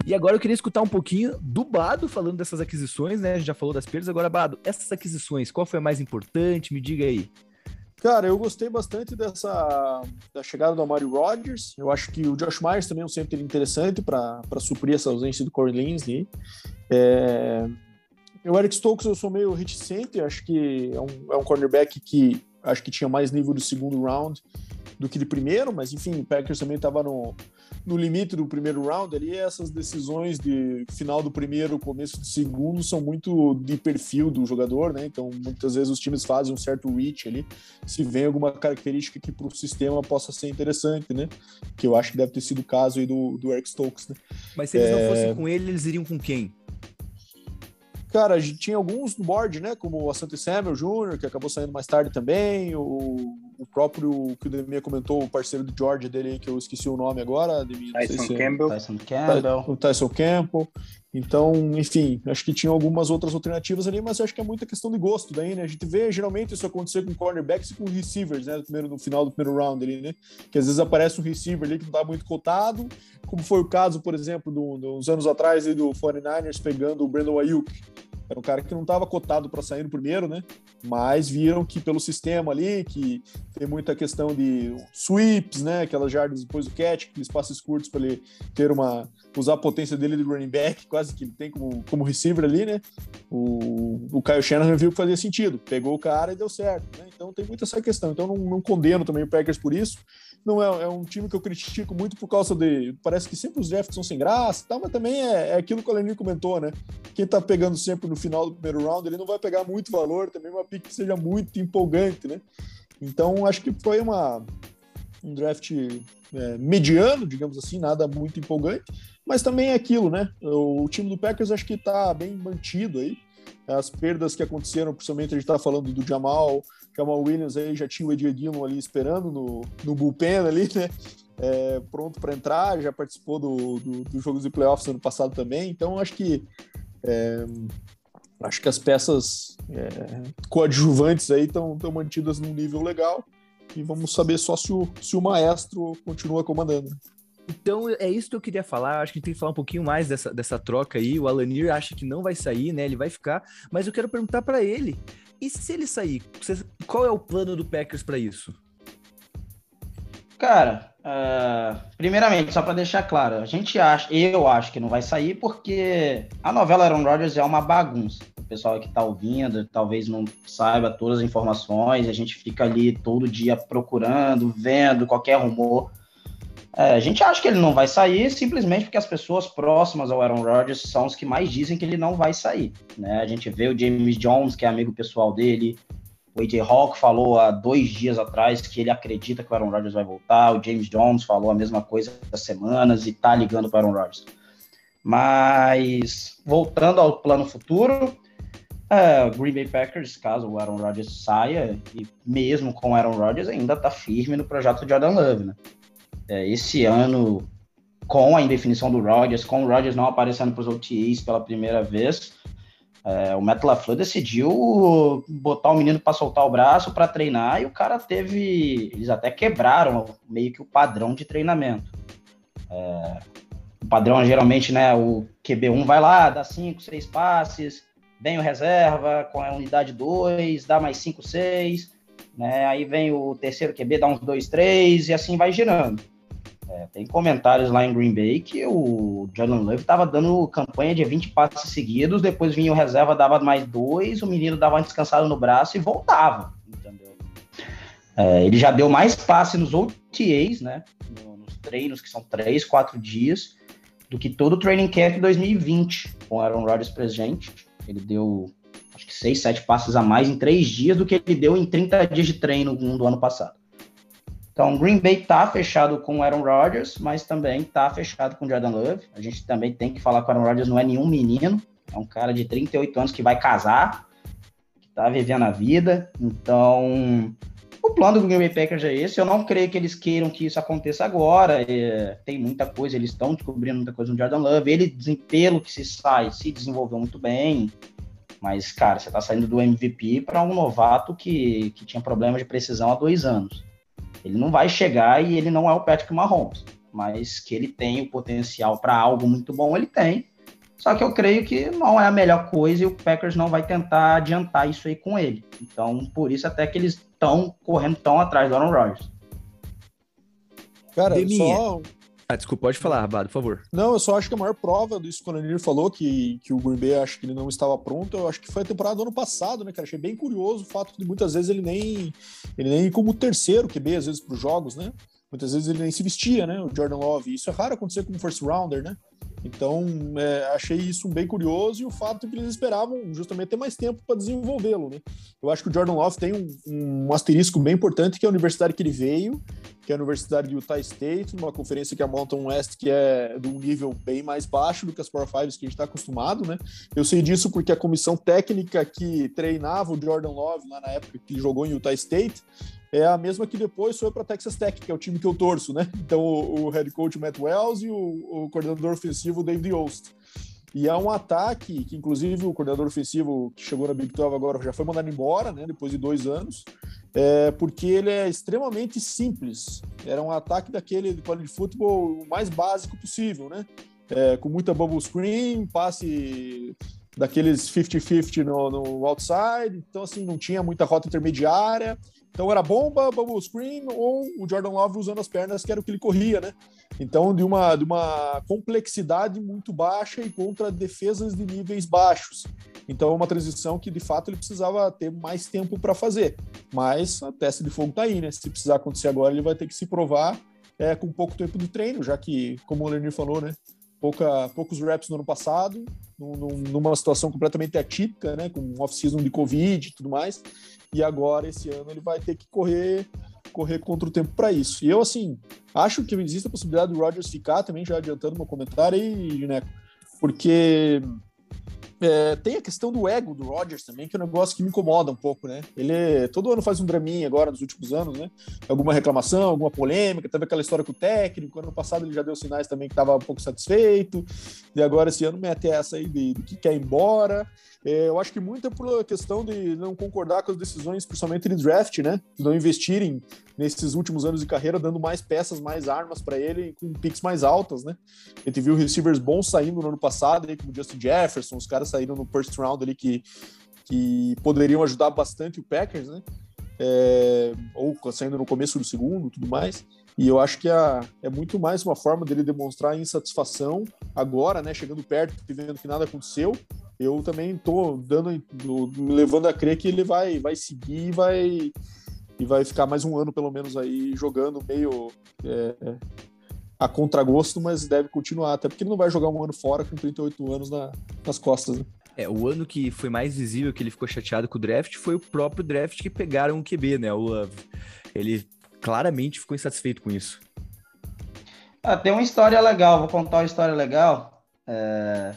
E agora eu queria escutar um pouquinho do Bado falando dessas aquisições, né? A gente já falou das perdas, agora Bado, essas aquisições, qual foi a mais importante? Me diga aí. Cara, eu gostei bastante dessa da chegada do Amari Rodgers. Eu acho que o Josh Myers também é um centro interessante para suprir essa ausência do Corey Linsley. É... O Eric Stokes eu sou meio reticente, acho que é um, é um cornerback que acho que tinha mais nível do segundo round do que de primeiro, mas enfim, o Packers também estava no, no limite do primeiro round ali, essas decisões de final do primeiro, começo do segundo são muito de perfil do jogador, né? Então, muitas vezes os times fazem um certo reach ali, se vem alguma característica que para o sistema possa ser interessante, né? Que eu acho que deve ter sido o caso aí do, do Eric Stokes, né? Mas se eles é... não fossem com ele, eles iriam com quem? Cara, tinha alguns no board, né? Como o Asante Samuel Jr., que acabou saindo mais tarde também, o, o próprio que o Demia comentou, o parceiro do George dele, que eu esqueci o nome agora. Demia, Tyson se é Campbell. É... Tyson Campbell. O Tyson Campbell. Então, enfim, acho que tinha algumas outras alternativas ali, mas acho que é muita questão de gosto daí, né? A gente vê geralmente isso acontecer com cornerbacks e com receivers, né? No, primeiro, no final do primeiro round ali, né? Que às vezes aparece um receiver ali que não tá muito cotado, como foi o caso, por exemplo, do, dos anos atrás do 49ers pegando o Brandon Ayuk Era um cara que não estava cotado para sair no primeiro, né? Mas viram que pelo sistema ali, que tem muita questão de sweeps, né? Aquelas jardas depois do catch, aqueles passes curtos para ele ter uma usar a potência dele de running back, quase que ele tem como, como receiver ali, né? O, o Kyle viu que fazia sentido, pegou o cara e deu certo, né? Então tem muita essa questão. Então não, não condeno também o Packers por isso. Não é, é, um time que eu critico muito por causa de. Parece que sempre os drafts são sem graça e tal, mas também é, é aquilo que o Lenir comentou, né? Quem tá pegando sempre no final do primeiro round, ele não vai pegar muito valor, também uma pick que seja muito empolgante, né? Então acho que foi uma, um draft é, mediano, digamos assim, nada muito empolgante, mas também é aquilo, né? O, o time do Packers acho que está bem mantido aí. As perdas que aconteceram, principalmente a gente está falando do Jamal, Jamal Williams aí já tinha o Edir Dillon ali esperando no, no bullpen ali, né? É, pronto para entrar, já participou do, do, do jogos de playoffs ano passado também, então acho que é, acho que as peças é, coadjuvantes aí estão mantidas num nível legal e vamos saber só se o, se o maestro continua comandando. Então é isso que eu queria falar. Acho que a gente tem que falar um pouquinho mais dessa, dessa troca aí. O Alanir acha que não vai sair, né? Ele vai ficar, mas eu quero perguntar para ele: e se ele sair? Qual é o plano do Packers para isso? Cara, uh, primeiramente, só para deixar claro, a gente acha, eu acho que não vai sair porque a novela Aaron Rodgers é uma bagunça. O pessoal que está ouvindo talvez não saiba todas as informações, a gente fica ali todo dia procurando, vendo qualquer rumor. É, a gente acha que ele não vai sair simplesmente porque as pessoas próximas ao Aaron Rodgers são os que mais dizem que ele não vai sair. Né? A gente vê o James Jones, que é amigo pessoal dele, o AJ Hawk falou há dois dias atrás que ele acredita que o Aaron Rodgers vai voltar, o James Jones falou a mesma coisa há semanas e tá ligando para o Aaron Rodgers. Mas, voltando ao plano futuro, é, Green Bay Packers, caso o Aaron Rodgers saia, e mesmo com o Aaron Rodgers, ainda está firme no projeto Jordan Love, né? É, esse ano, com a indefinição do Rodgers, com o Rodgers não aparecendo para os OTAs pela primeira vez, é, o Matt LaFleur decidiu botar o menino para soltar o braço para treinar e o cara teve. Eles até quebraram meio que o padrão de treinamento. É, o padrão geralmente, né? O QB1 vai lá, dá 5, 6 passes, vem o reserva com a unidade 2, dá mais 5, 6, né? Aí vem o terceiro QB, dá uns 2, 3 e assim vai girando. É, tem comentários lá em Green Bay que o Jordan Love estava dando campanha de 20 passes seguidos, depois vinha o reserva, dava mais dois, o menino dava uma descansada no braço e voltava, entendeu? É, ele já deu mais passe nos OTAs, né? Nos treinos, que são três, quatro dias, do que todo o training camp 2020, com Aaron Rodgers presente. Ele deu acho que seis, sete passes a mais em três dias do que ele deu em 30 dias de treino do ano passado. Então, Green Bay está fechado com Aaron Rodgers, mas também está fechado com Jordan Love. A gente também tem que falar que o Aaron Rodgers não é nenhum menino, é um cara de 38 anos que vai casar, que está vivendo a vida. Então, o plano do Green Bay Packers é esse. Eu não creio que eles queiram que isso aconteça agora. É, tem muita coisa, eles estão descobrindo muita coisa no Jordan Love. Ele, pelo que se sai, se desenvolveu muito bem. Mas, cara, você está saindo do MVP para um novato que, que tinha problemas de precisão há dois anos. Ele não vai chegar e ele não é o Patrick Mahomes, mas que ele tem o potencial para algo muito bom, ele tem. Só que eu creio que não é a melhor coisa e o Packers não vai tentar adiantar isso aí com ele. Então, por isso até que eles estão correndo tão atrás do Aaron Rodgers. Cara, só ah, desculpa, pode falar, Rabado, por favor. Não, eu só acho que a maior prova disso, quando ele falou que, que o Green Bay acho que ele não estava pronto, eu acho que foi a temporada do ano passado, né, cara? Achei bem curioso o fato de muitas vezes ele nem, ele nem como terceiro QB, às vezes, para os jogos, né? Muitas vezes ele nem se vestia, né? O Jordan Love. Isso é raro acontecer com um first rounder, né? Então, é, achei isso bem curioso e o fato que eles esperavam justamente ter mais tempo para desenvolvê-lo, né? Eu acho que o Jordan Love tem um, um, asterisco bem importante, que é a universidade que ele veio, que é a Universidade de Utah State, uma conferência que é a Mountain West, que é de um nível bem mais baixo do que as Power Fives que a gente está acostumado, né? Eu sei disso porque a comissão técnica que treinava o Jordan Love lá na época que jogou em Utah State é a mesma que depois foi para Texas Tech, que é o time que eu torço, né? Então o, o head coach Matt Wells e o, o coordenador ofensivo David Yost. E é um ataque que, inclusive, o coordenador ofensivo que chegou na Big 12 agora já foi mandado embora, né? Depois de dois anos, é, porque ele é extremamente simples. Era um ataque daquele de futebol mais básico possível, né? É, com muita bubble screen, passe daqueles 50-50 no, no outside, então assim, não tinha muita rota intermediária. Então era bomba, bubble screen ou o Jordan Love usando as pernas, que era o que ele corria, né? Então, de uma, de uma complexidade muito baixa e contra defesas de níveis baixos. Então, é uma transição que de fato ele precisava ter mais tempo para fazer. Mas a testa de fogo tá aí, né? Se precisar acontecer agora, ele vai ter que se provar é, com pouco tempo de treino, já que, como o Lenir falou, né? Pouca, poucos reps no ano passado, num, numa situação completamente atípica, né? Com off-season de Covid e tudo mais. E agora, esse ano, ele vai ter que correr correr contra o tempo para isso. E eu, assim, acho que existe a possibilidade do Rodgers ficar também, já adiantando meu comentário aí, né? Porque é, tem a questão do ego do Rodgers também, que é um negócio que me incomoda um pouco, né? Ele todo ano faz um draminha agora, nos últimos anos, né? Alguma reclamação, alguma polêmica, teve aquela história com o técnico, ano passado ele já deu sinais também que estava um pouco satisfeito, e agora esse ano mete essa aí de, de que quer ir embora. É, eu acho que muito é por questão de não concordar com as decisões, principalmente de draft, né? De não investirem nesses últimos anos de carreira, dando mais peças, mais armas para ele, com picks mais altas, né? A gente viu receivers bons saindo no ano passado, aí, como Justin Jefferson, os caras saíram no first round ali que, que poderiam ajudar bastante o Packers, né? É, ou saindo no começo do segundo, tudo mais. E eu acho que a, é muito mais uma forma dele demonstrar insatisfação agora, né? Chegando perto e vendo que nada aconteceu, eu também tô dando, me levando a crer que ele vai, vai seguir e vai, e vai ficar mais um ano, pelo menos, aí jogando meio é, a contragosto, mas deve continuar, até porque ele não vai jogar um ano fora com 38 anos na, nas costas. Né? É, o ano que foi mais visível que ele ficou chateado com o draft foi o próprio draft que pegaram o QB, né? O Love. Ele claramente ficou insatisfeito com isso. Ah, tem uma história legal, vou contar uma história legal. É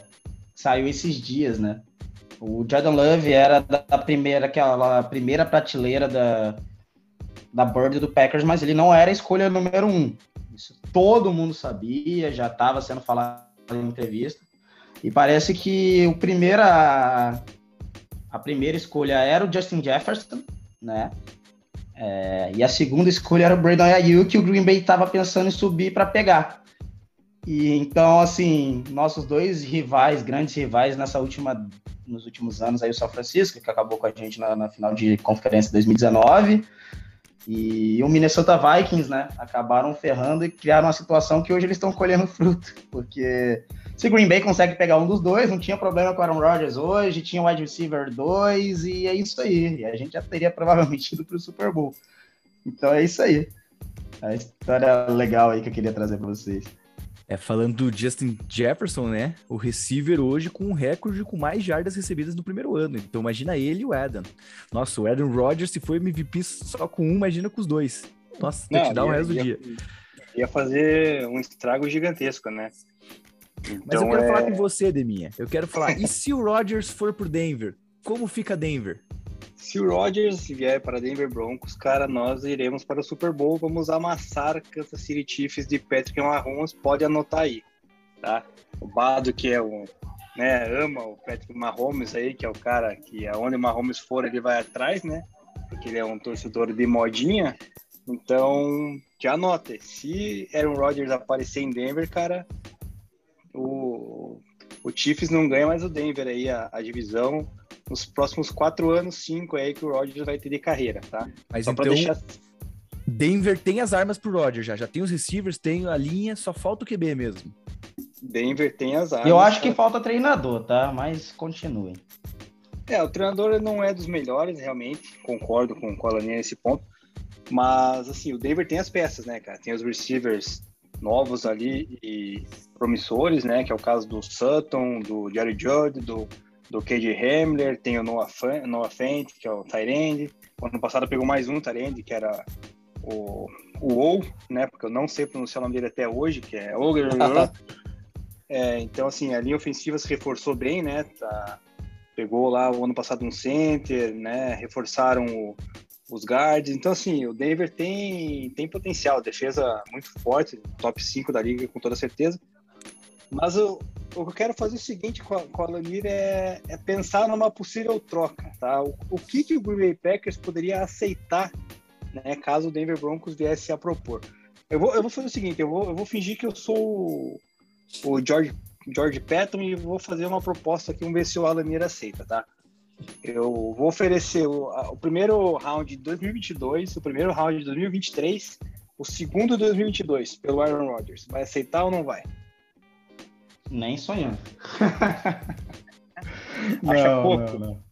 saiu esses dias, né? O Jordan Love era da primeira, aquela primeira prateleira da, da Bird do Packers, mas ele não era a escolha número um. Isso todo mundo sabia, já estava sendo falado em entrevista. E parece que o primeira, a primeira escolha era o Justin Jefferson, né? É, e a segunda escolha era o Brandon Ayuk, que o Green Bay estava pensando em subir para pegar. E então, assim, nossos dois rivais, grandes rivais nessa última, nos últimos anos aí o São Francisco, que acabou com a gente na, na final de conferência 2019, e o Minnesota Vikings, né, acabaram ferrando e criaram uma situação que hoje eles estão colhendo fruto, porque se Green Bay consegue pegar um dos dois, não tinha problema com o Aaron Rodgers hoje, tinha o wide receiver 2 e é isso aí. E a gente já teria provavelmente ido para o Super Bowl. Então é isso aí. A história legal aí que eu queria trazer para vocês. É, falando do Justin Jefferson, né? O receiver hoje com um recorde com mais jardas recebidas no primeiro ano. Então imagina ele e o Adam. Nossa, o Adam Rodgers, se foi MVP só com um, imagina com os dois. Nossa, Não, te dá o resto do dia. Ia fazer um estrago gigantesco, né? Então, Mas eu então, quero é... falar com você, Deminha. Eu quero falar, e se o Rodgers for por Denver? Como fica Denver? Se o Rodgers vier para Denver Broncos, cara, nós iremos para o Super Bowl, vamos amassar Kansas City Chiefs de Patrick Mahomes, pode anotar aí, tá? O Bado, que é o, né, ama o Patrick Mahomes aí, que é o cara que aonde o Mahomes for, ele vai atrás, né? Porque ele é um torcedor de modinha. Então, já anota, se Aaron Rodgers aparecer em Denver, cara, o, o Chiefs não ganha mais o Denver aí, a, a divisão nos próximos quatro anos, cinco é aí que o Rodgers vai ter de carreira, tá? Mas só então, deixar... Denver tem as armas pro Rodgers já, já tem os receivers, tem a linha, só falta o QB mesmo. Denver tem as armas. Eu acho que falta treinador, tá? Mas continue. É, o treinador não é dos melhores, realmente, concordo com o Colaninha nesse ponto. Mas, assim, o Denver tem as peças, né, cara? Tem os receivers novos ali e promissores, né? Que é o caso do Sutton, do Jerry Judd, do do KJ Hamler, tem o Noah, Fan, Noah Fent, que é o Tyrande. Ano passado pegou mais um Tyrande, que era o, o Ou, né? Porque eu não sei pronunciar o nome dele até hoje, que é Ogre. é, então, assim, a linha ofensiva se reforçou bem, né? Tá, pegou lá o ano passado um center, né? Reforçaram o, os guards. Então, assim, o Denver tem, tem potencial, defesa muito forte, top 5 da liga, com toda certeza. Mas o, o que eu quero fazer é o seguinte com a, com a Lamir é, é, pensar numa possível troca, tá? O, o que, que o Green Bay Packers poderia aceitar, né, caso o Denver Broncos viesse a propor? Eu vou, eu vou fazer o seguinte, eu vou, eu vou fingir que eu sou o, o George George Patton e vou fazer uma proposta aqui, vamos ver se o Alanir aceita, tá? Eu vou oferecer o, o, primeiro round de 2022, o primeiro round de 2023, o segundo de 2022 pelo Aaron Rodgers. Vai aceitar ou não vai? Nem sonhando. Acha não, pouco? Não, não.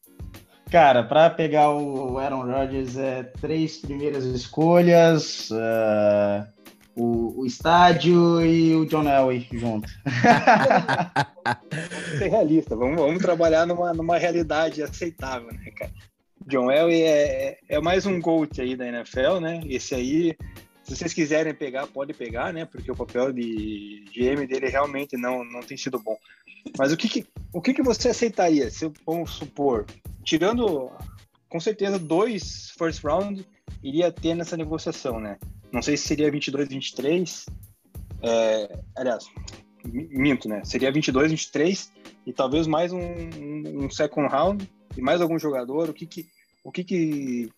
Cara, para pegar o Aaron Rodgers é três primeiras escolhas, uh, o, o, estádio e o John Elway junto. vamos ser realista, vamos, vamos trabalhar numa, numa realidade aceitável, né, cara? John Elway é, é mais um GOAT aí da NFL, né? Esse aí, se vocês quiserem pegar, pode pegar, né? Porque o papel de GM dele realmente não, não tem sido bom. Mas o que, que o que, que você aceitaria, se vamos supor, tirando com certeza dois first round iria ter nessa negociação, né? Não sei se seria 22, 23. É, aliás, minto, né? Seria 22, 23 e talvez mais um, um, second round e mais algum jogador. O que que, o que, que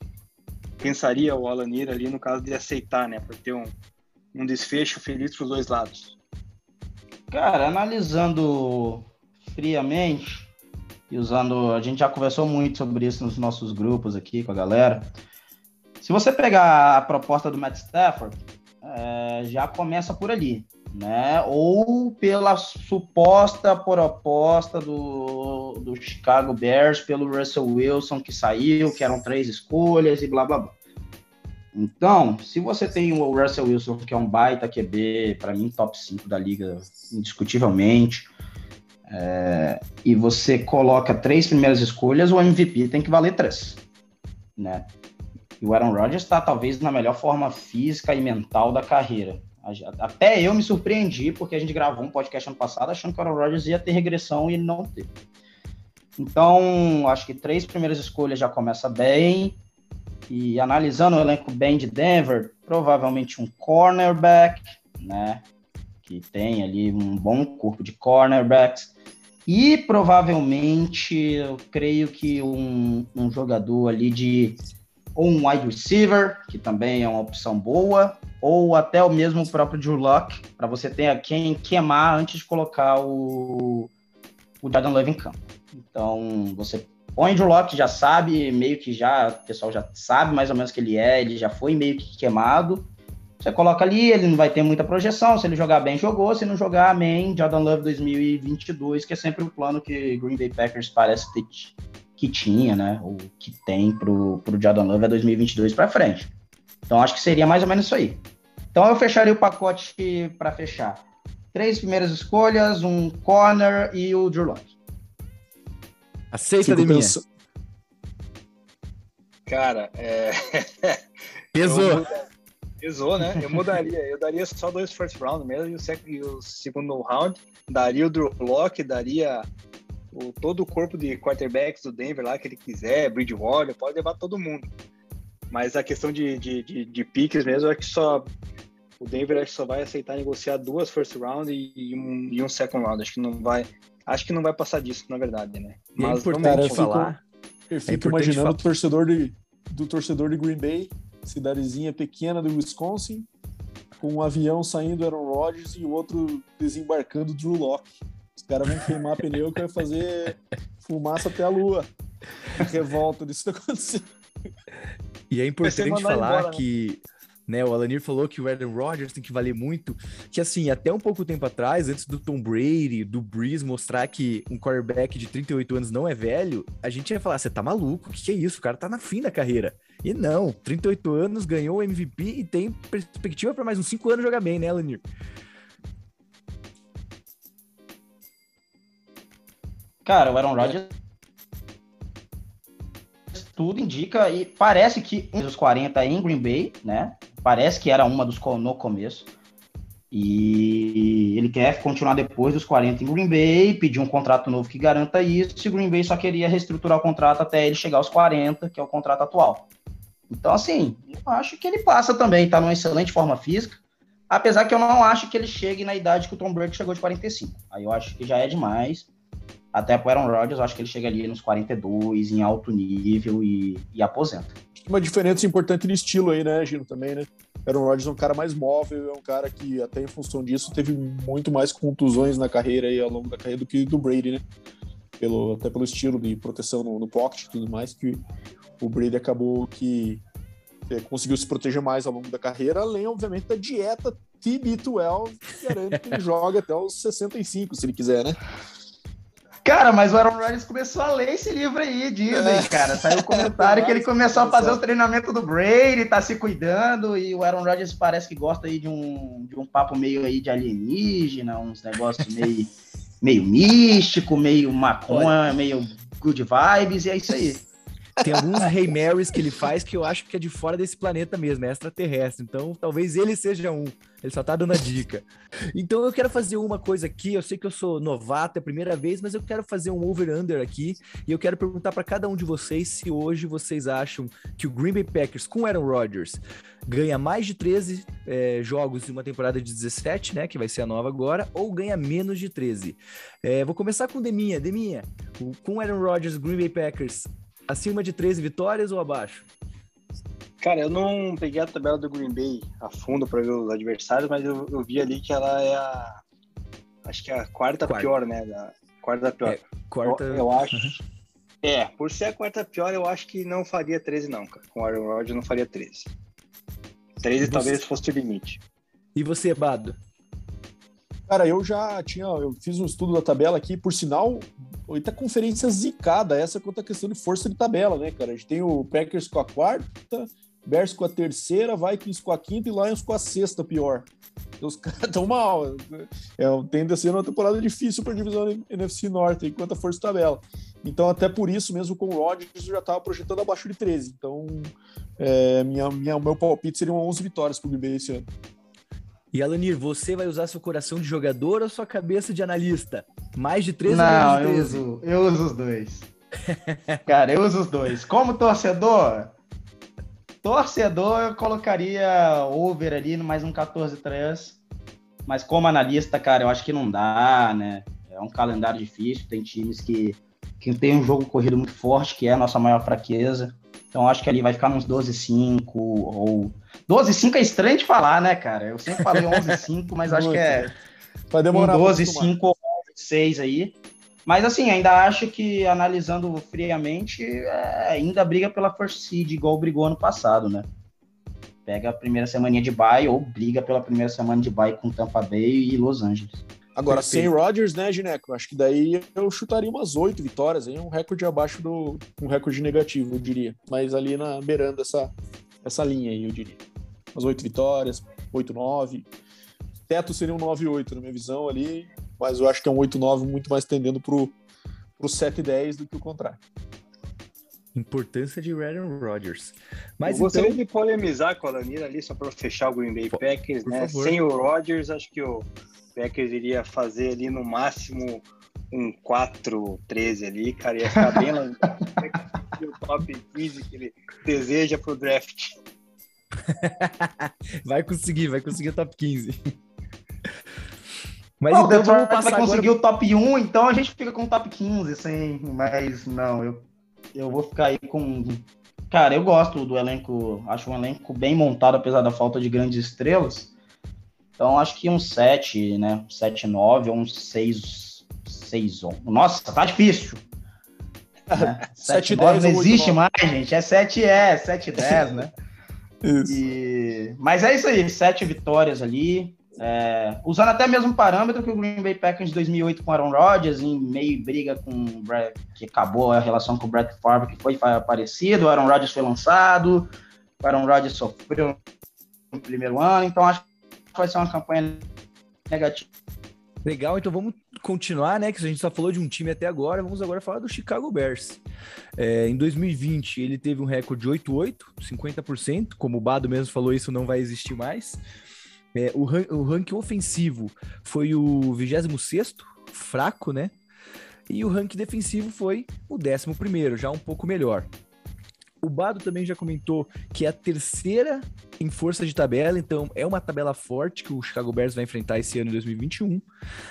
pensaria o Alanir ali no caso de aceitar, né? Para ter um, um desfecho feliz para os dois lados. Cara, analisando friamente, e usando. A gente já conversou muito sobre isso nos nossos grupos aqui com a galera. Se você pegar a proposta do Matt Stafford, é, já começa por ali, né? Ou pela suposta proposta do, do Chicago Bears pelo Russell Wilson que saiu, que eram três escolhas e blá blá blá. Então, se você tem o Russell Wilson, que é um baita QB, para mim, top 5 da liga, indiscutivelmente, é, e você coloca três primeiras escolhas, o MVP tem que valer três, né? E o Aaron Rodgers está talvez na melhor forma física e mental da carreira. Até eu me surpreendi, porque a gente gravou um podcast ano passado achando que o Aaron Rodgers ia ter regressão e ele não teve. Então, acho que três primeiras escolhas já começa bem. E analisando o elenco bem de Denver, provavelmente um cornerback, né? Que tem ali um bom corpo de cornerbacks. E provavelmente, eu creio que um, um jogador ali de ou um wide receiver, que também é uma opção boa, ou até o mesmo próprio Drew Locke, para você ter a quem queimar antes de colocar o, o Jordan Love em campo. Então, você põe o Drew Locke, já sabe, meio que já, o pessoal já sabe mais ou menos que ele é, ele já foi meio que queimado, você coloca ali, ele não vai ter muita projeção. Se ele jogar bem, jogou. Se não jogar, amém. Jordan Love 2022, que é sempre o plano que Green Bay Packers parece ter, que tinha, né? Ou que tem pro, pro Jordan Love é 2022 para frente. Então acho que seria mais ou menos isso aí. Então eu fecharia o pacote para fechar. Três primeiras escolhas, um corner e o Drew Locke. Aceita de minha. Cara, é... Pesou. Pesou, né? Eu mudaria. Eu daria só dois first round mesmo e o, e o segundo round. Daria o Drew Lock, daria o, todo o corpo de quarterbacks do Denver lá que ele quiser, Bridgewater, pode levar todo mundo. Mas a questão de, de, de, de piques mesmo, é que só o Denver acho que só vai aceitar negociar duas first round e, e, um, e um second round. Acho que não vai. Acho que não vai passar disso, na verdade, né? É Mas é importante falar. Eu fico, eu fico é imaginando falar. o torcedor de, do torcedor de Green Bay cidadezinha pequena do Wisconsin, com um avião saindo Aaron Rodgers e o outro desembarcando Drew Locke. Os caras vão queimar pneu que vai fazer fumaça até a lua. Revolta disso acontecer. E é importante falar embora, né? que né? O Alanir falou que o Aaron Rodgers tem que valer muito, que assim, até um pouco tempo atrás, antes do Tom Brady, do Breeze mostrar que um quarterback de 38 anos não é velho, a gente ia falar, você tá maluco, o que, que é isso? O cara tá na fim da carreira. E não, 38 anos, ganhou o MVP e tem perspectiva para mais uns 5 anos jogar bem, né, Alanir? Cara, o Aaron Rodgers tudo indica e parece que um dos 40 em Green Bay, né? Parece que era uma dos no começo. E ele quer continuar depois dos 40 em Green Bay, pedir um contrato novo que garanta isso. E o Green Bay só queria reestruturar o contrato até ele chegar aos 40, que é o contrato atual. Então, assim, eu acho que ele passa também, está numa excelente forma física. Apesar que eu não acho que ele chegue na idade que o Tom Brady chegou de 45. Aí eu acho que já é demais. Até para Aaron Rodgers, eu acho que ele chega ali nos 42, em alto nível e, e aposenta uma diferença importante de estilo aí, né, Gino, também, né? Aaron Rodgers é um cara mais móvel, é um cara que, até em função disso, teve muito mais contusões na carreira e ao longo da carreira do que do Brady, né? Pelo, até pelo estilo de proteção no, no pocket e tudo mais, que o Brady acabou que é, conseguiu se proteger mais ao longo da carreira, além, obviamente, da dieta TB12, que garante que ele joga até os 65, se ele quiser, né? Cara, mas o Aaron Rodgers começou a ler esse livro aí, dizem, é. cara. Saiu um comentário que ele começou a fazer o treinamento do Brady, tá se cuidando, e o Aaron Rodgers parece que gosta aí de um, de um papo meio aí de alienígena, uns negócios meio, meio místico, meio maconha, meio good vibes, e é isso aí. Tem alguns Rei Marys que ele faz que eu acho que é de fora desse planeta mesmo, é extraterrestre. Então, talvez ele seja um. Ele só tá dando a dica. Então, eu quero fazer uma coisa aqui. Eu sei que eu sou novato, é a primeira vez, mas eu quero fazer um over-under aqui. E eu quero perguntar para cada um de vocês se hoje vocês acham que o Green Bay Packers com Aaron Rodgers ganha mais de 13 é, jogos em uma temporada de 17, né? Que vai ser a nova agora, ou ganha menos de 13. É, vou começar com Deminha. Deminha, com Aaron Rodgers, Green Bay Packers, acima de 13 vitórias ou abaixo? Cara, eu não peguei a tabela do Green Bay a fundo para ver os adversários, mas eu, eu, vi ali que ela é a. Acho que é a quarta, quarta. pior, né? A quarta pior. É, quarta. Eu, eu acho. Uhum. É, por ser a quarta pior, eu acho que não faria 13, não, cara. Com o Aaron Rodgers não faria 13. 13 você... talvez fosse o limite. E você, Bado? Cara, eu já tinha, eu fiz um estudo da tabela aqui, por sinal, oita conferência zicada, essa quanto a questão de força de tabela, né, cara? A gente tem o Packers com a quarta, Bears com a terceira, Vikings com a quinta e Lions com a sexta, pior. Os caras estão mal. É, tende a ser uma temporada difícil para a divisão NFC Norte, enquanto a força de tabela. Então, até por isso, mesmo com o Rodgers, eu já estava projetando abaixo de 13. Então, é, minha, minha, meu palpite seriam 11 vitórias para o Green Bay esse ano. E Alanir, você vai usar seu coração de jogador ou sua cabeça de analista? Mais de 13 Não, eu uso, eu uso os dois. Cara, eu uso os dois. Como torcedor, torcedor eu colocaria over ali no mais um 14-3. Mas como analista, cara, eu acho que não dá, né? É um calendário difícil, tem times que, que tem um jogo corrido muito forte, que é a nossa maior fraqueza. Então acho que ali vai ficar uns 12-5 ou 12-5 é estranho de falar, né, cara? Eu sempre falei 11-5, mas acho que é vai demorar um 12-5 ou 6 aí. Mas assim, ainda acho que analisando friamente, é, ainda briga pela first seed, igual brigou ano passado, né? Pega a primeira semana de bye ou briga pela primeira semana de bye com Tampa Bay e Los Angeles. Agora, sem Rodgers, né, Gineco? Acho que daí eu chutaria umas oito vitórias, hein? um recorde abaixo do. um recorde negativo, eu diria. Mas ali na beirando essa, essa linha aí, eu diria umas oito vitórias, 8-9. Teto seria um 9-8 na minha visão ali, mas eu acho que é um 8-9 muito mais tendendo pro, pro 7-10 do que o contrário. Importância de Aaron Rodgers. Mas eu gostaria então... de polemizar com a Lanira ali, só para fechar o Green Bay Packers, Por né? Favor. Sem o Rodgers, acho que o Packers iria fazer ali no máximo um 4-13 ali, cara, ia ficar bem lá o top 15 que ele deseja pro draft. vai conseguir, vai conseguir o top 15. Mas então vamos passar vai conseguir agora... o top 1, então a gente fica com o top 15, assim, mas não, eu, eu vou ficar aí com. Cara, eu gosto do elenco, acho um elenco bem montado, apesar da falta de grandes estrelas. Então acho que um 7, né? 7, 9 ou um 6, 6, 11. Nossa, tá difícil. Né? 7, 10 não existe mais, gente. É 7, é, 7, 10, né? Isso. E... Mas é isso aí, sete vitórias ali. É... usando até mesmo parâmetro que o Green Bay Packers de 2008 com Aaron Rodgers, em meio briga com Brad, que acabou a relação com o Brett Favre, que foi parecido. O Aaron Rodgers foi lançado, o Aaron Rodgers sofreu no primeiro ano, então acho que vai ser uma campanha negativa. Legal, então vamos continuar, né? Que a gente só falou de um time até agora, vamos agora falar do Chicago Bears. É, em 2020, ele teve um recorde de 8-8, 50%. Como o Bado mesmo falou, isso não vai existir mais. É, o, ran o ranking ofensivo foi o 26, fraco, né? E o ranking defensivo foi o 11, já um pouco melhor. O Bado também já comentou que é a terceira em força de tabela, então é uma tabela forte que o Chicago Bears vai enfrentar esse ano em 2021.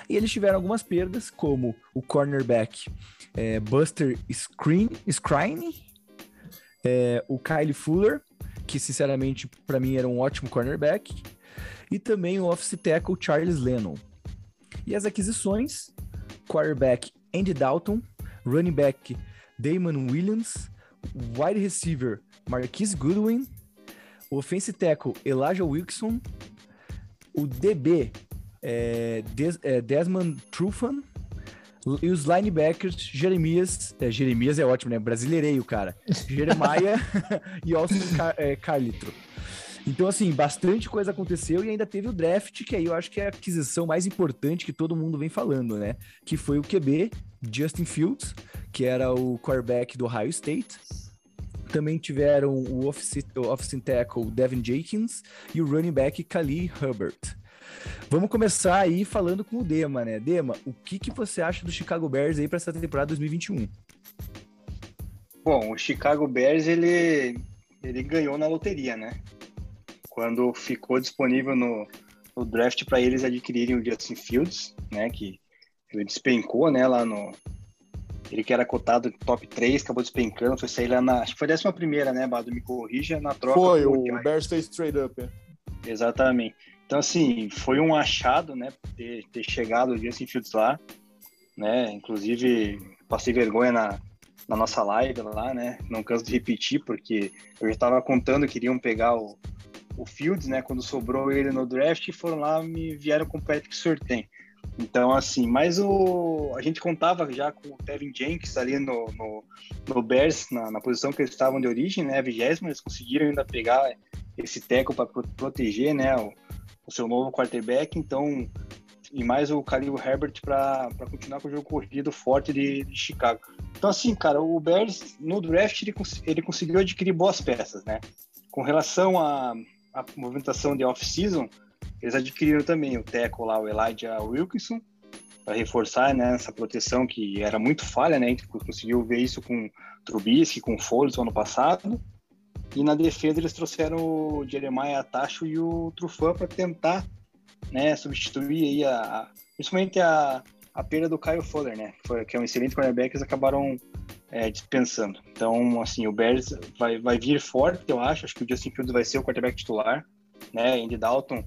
E eles tiveram algumas perdas, como o cornerback é, Buster Scrine, é, o Kyle Fuller que sinceramente para mim era um ótimo cornerback, e também o office tackle Charles Lennon. E as aquisições, quarterback Andy Dalton, running back Damon Williams, wide receiver Marquise Goodwin, offensive tackle Elijah Wilson, o DB é, Des, é, Desmond Trufan e os linebackers Jeremias, é, Jeremias é ótimo, né? Brasileirei o cara. Jeremiah e Austin Car, Carlitro. Então, assim, bastante coisa aconteceu e ainda teve o draft, que aí eu acho que é a aquisição mais importante que todo mundo vem falando, né? Que foi o QB, Justin Fields, que era o quarterback do Ohio State. Também tiveram o offensive, tackle Devin Jenkins e o running back Khalil Hubbard. Vamos começar aí falando com o Dema, né? Dema, o que, que você acha do Chicago Bears aí para essa temporada 2021? Bom, o Chicago Bears ele, ele ganhou na loteria, né? Quando ficou disponível no, no draft para eles adquirirem o Justin Fields, né? Que ele despencou, né? Lá no. Ele que era cotado top 3, acabou despencando, foi sair lá na. Acho que foi a décima primeira, né, Bado? Me corrija na troca. Foi, o Bears fez trade up, é. Exatamente. Então, assim, foi um achado, né, ter, ter chegado o Justin Fields lá, né, inclusive passei vergonha na, na nossa live lá, né, não canso de repetir, porque eu já estava contando que iriam pegar o, o Fields, né, quando sobrou ele no draft, foram lá me vieram com o Patrick Surtain. Então, assim, mas o, a gente contava já com o Tevin Jenkins ali no, no, no Bears, na, na, posição que eles estavam de origem, né, a vigésima, eles conseguiram ainda pegar esse teco para proteger, né, o, o seu novo quarterback, então e mais o Khalil Herbert para continuar com o jogo corrido forte de, de, Chicago. Então assim, cara, o Bears no draft ele, ele conseguiu adquirir boas peças, né? Com relação à, à movimentação de off-season, eles adquiriram também o teco lá, o Elijah Wilkinson, para reforçar né, essa proteção que era muito falha, né? A gente conseguiu ver isso com Trubisky, com Foles no ano passado. E na defesa eles trouxeram o Jeremiah Tacho e o Trufan para tentar né, substituir aí a, a, principalmente a, a perda do Kyle Fuller, né? Que, foi, que é um excelente cornerback, eles acabaram é, dispensando. Então, assim, o Bears vai, vai vir forte, eu acho. Acho que o Justin Fields vai ser o quarterback titular, né? Andy Dalton,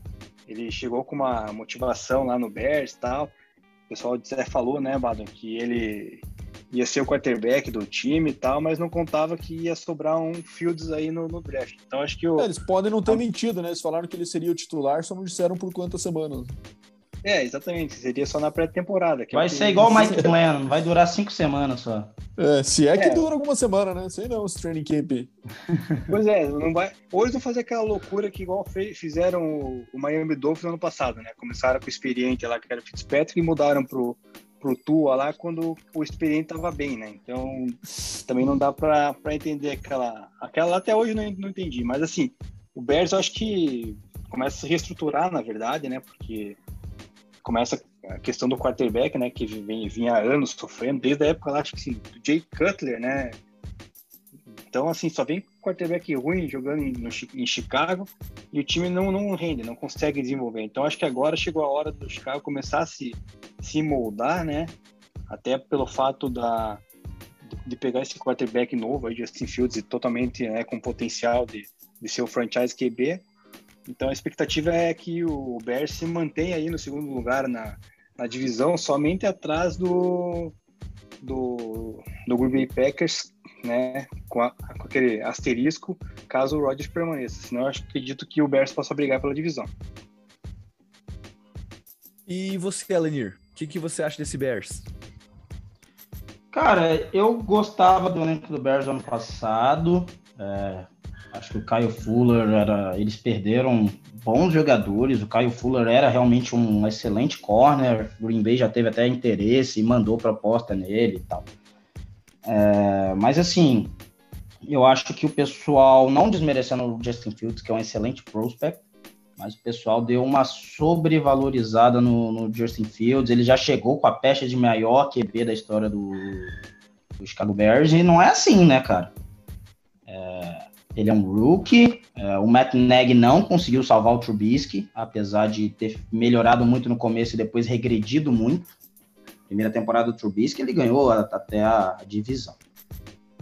ele chegou com uma motivação lá no Bears e tal. O pessoal até falou, né, Badon, que ele ia ser o quarterback do time e tal, mas não contava que ia sobrar um Fields aí no, no draft. Então acho que o... É, eles podem não ter mentido, né? Eles falaram que ele seria o titular, só não disseram por quantas semanas. É, exatamente. Seria só na pré-temporada. Vai é ser igual o Mike Glennon, vai durar cinco semanas só. É, se é que é. dura alguma semana, né? Sei não, esse training camp. Pois é, não vai. Hoje vão fazer aquela loucura que igual fizeram o Miami Dolphins no ano passado, né? Começaram com o experiente lá, que era o Fitzpatrick, e mudaram pro pro Tua lá quando o experiente estava bem, né? Então também não dá para entender aquela. Aquela até hoje não, não entendi, mas assim, o Bears eu acho que começa a se reestruturar, na verdade, né? Porque começa a questão do quarterback, né? Que vem, vinha anos sofrendo, desde a época lá, acho que assim, do Jay Cutler, né? Então, assim, só vem quarterback ruim jogando em, no, em Chicago e o time não, não rende, não consegue desenvolver. Então, acho que agora chegou a hora do Chicago começar a se, se moldar, né? Até pelo fato da, de pegar esse quarterback novo, aí, Justin Fields, totalmente né, com potencial de, de ser o franchise QB. Então, a expectativa é que o Bears se mantenha aí no segundo lugar na, na divisão, somente atrás do, do, do Green Bay Packers, né, com, a, com, aquele asterisco, caso o Rodgers permaneça. Senão eu acredito que o Bears possa brigar pela divisão. E você, Alenir, o que, que você acha desse Bears? Cara, eu gostava do elenco do Bears ano passado. É, acho que o Caio Fuller era. Eles perderam bons jogadores. O Caio Fuller era realmente um excelente corner. O Green Bay já teve até interesse e mandou proposta nele e tal. É, mas assim, eu acho que o pessoal, não desmerecendo o Justin Fields, que é um excelente prospect, mas o pessoal deu uma sobrevalorizada no, no Justin Fields. Ele já chegou com a pecha de maior QB da história do, do Chicago Bears, e não é assim, né, cara? Ele é um rookie. É, o Matt Nagy não conseguiu salvar o Trubisky, apesar de ter melhorado muito no começo e depois regredido muito primeira temporada do Trubisky, ele ganhou até a divisão.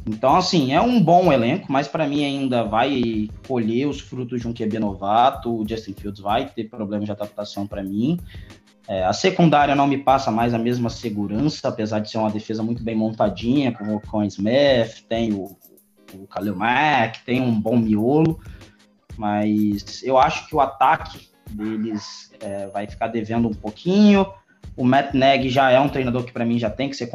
Então, assim, é um bom elenco, mas para mim ainda vai colher os frutos de um QB novato. O Justin Fields vai ter problemas de adaptação para mim. É, a secundária não me passa mais a mesma segurança, apesar de ser uma defesa muito bem montadinha, com o Con Smith, tem o, o Khalil Mack, tem um bom miolo, mas eu acho que o ataque deles é, vai ficar devendo um pouquinho. O Matt Nagy já é um treinador que para mim já tem que ser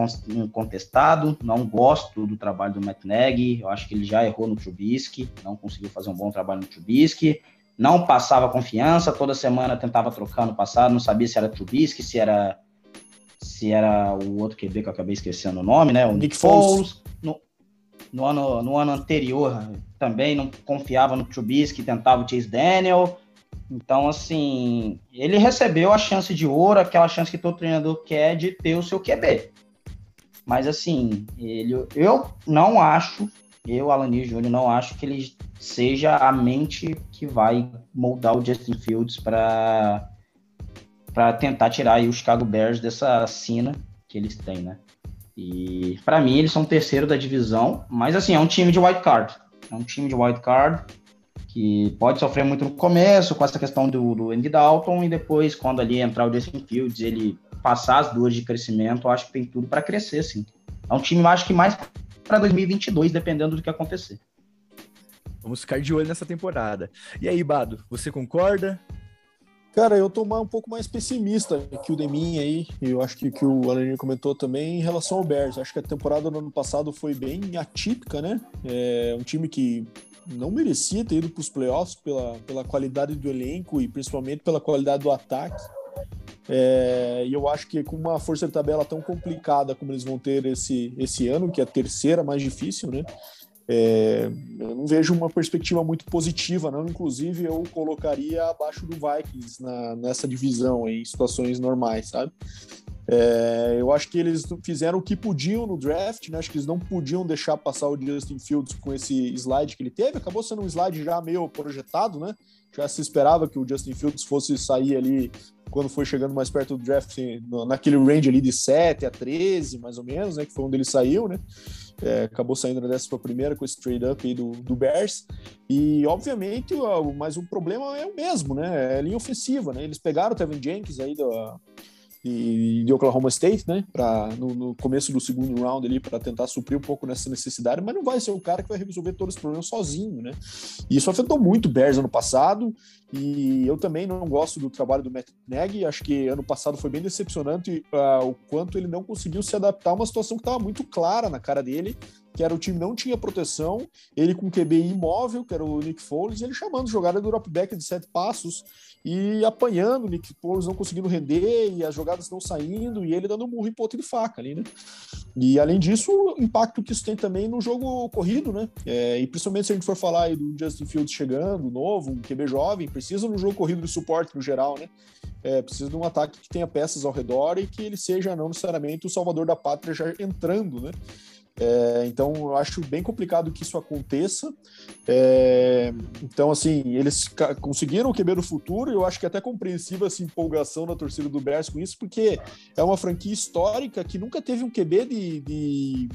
contestado. Não gosto do trabalho do Matt Nagy. Eu acho que ele já errou no Trubisky, não conseguiu fazer um bom trabalho no Trubisky. Não passava confiança, toda semana tentava trocar no passado, não sabia se era Trubisky, se era se era o outro QB que eu acabei esquecendo o nome, né? O Nick, Foles. No, no, ano, no ano anterior também não confiava no Trubisky, tentava o Chase Daniel. Então, assim, ele recebeu a chance de ouro, aquela chance que todo treinador quer de ter o seu QB. Mas, assim, ele, eu não acho, eu, Alanir Júnior, não acho que ele seja a mente que vai moldar o Justin Fields para tentar tirar o Chicago Bears dessa sina que eles têm, né? E para mim eles são terceiro da divisão, mas assim, é um time de wild card. É um time de wild card que pode sofrer muito no começo com essa questão do, do Andy Dalton e depois, quando ali entrar o Justin Fields, ele passar as duas de crescimento, eu acho que tem tudo para crescer, sim. É um time, eu acho que mais para 2022, dependendo do que acontecer. Vamos ficar de olho nessa temporada. E aí, Bado, você concorda? Cara, eu tô um pouco mais pessimista que o Demin aí, eu acho que, que o Alanir comentou também em relação ao Bears. Acho que a temporada do ano passado foi bem atípica, né? É um time que não merecia ter ido para os playoffs pela, pela qualidade do elenco e principalmente pela qualidade do ataque. É, e eu acho que com uma força de tabela tão complicada como eles vão ter esse, esse ano, que é a terceira mais difícil, né? É, eu não vejo uma perspectiva muito positiva, não. Inclusive, eu colocaria abaixo do Vikings na, nessa divisão em situações normais, sabe? É, eu acho que eles fizeram o que podiam no draft, né? Acho que eles não podiam deixar passar o Justin Fields com esse slide que ele teve. Acabou sendo um slide já meio projetado, né? Já se esperava que o Justin Fields fosse sair ali quando foi chegando mais perto do draft, naquele range ali de 7 a 13, mais ou menos, né? Que foi onde ele saiu, né? É, acabou saindo na décima primeira com esse trade-up aí do, do Bears. E, obviamente, mas o problema é o mesmo, né? É a linha ofensiva, né? Eles pegaram o Tevin Jenkins aí da e de Oklahoma State, né, para no, no, começo do segundo round ali para tentar suprir um pouco nessa necessidade, mas não vai ser o cara que vai resolver todos os problemas sozinho, né? E isso afetou muito o Bears ano passado, e eu também não gosto do trabalho do Matt Nagy, acho que ano passado foi bem decepcionante uh, o quanto ele não conseguiu se adaptar a uma situação que estava muito clara na cara dele, que era o time não tinha proteção, ele com QB imóvel, que era o Nick Foles, ele chamando jogada do drop back de sete passos e apanhando, Nick Foles não conseguindo render e as jogadas não saindo e ele dando murro em ponto de faca ali, né? E além disso, o impacto que isso tem também no jogo corrido, né? É, e principalmente se a gente for falar aí do Justin Fields chegando, novo, um QB jovem, precisa no jogo corrido de suporte no geral, né? É, precisa de um ataque que tenha peças ao redor e que ele seja não necessariamente o salvador da pátria já entrando, né? É, então, eu acho bem complicado que isso aconteça. É, então, assim, eles conseguiram o QB do futuro e eu acho que é até compreensível essa empolgação da torcida do Bears com isso, porque é uma franquia histórica que nunca teve um QB de, de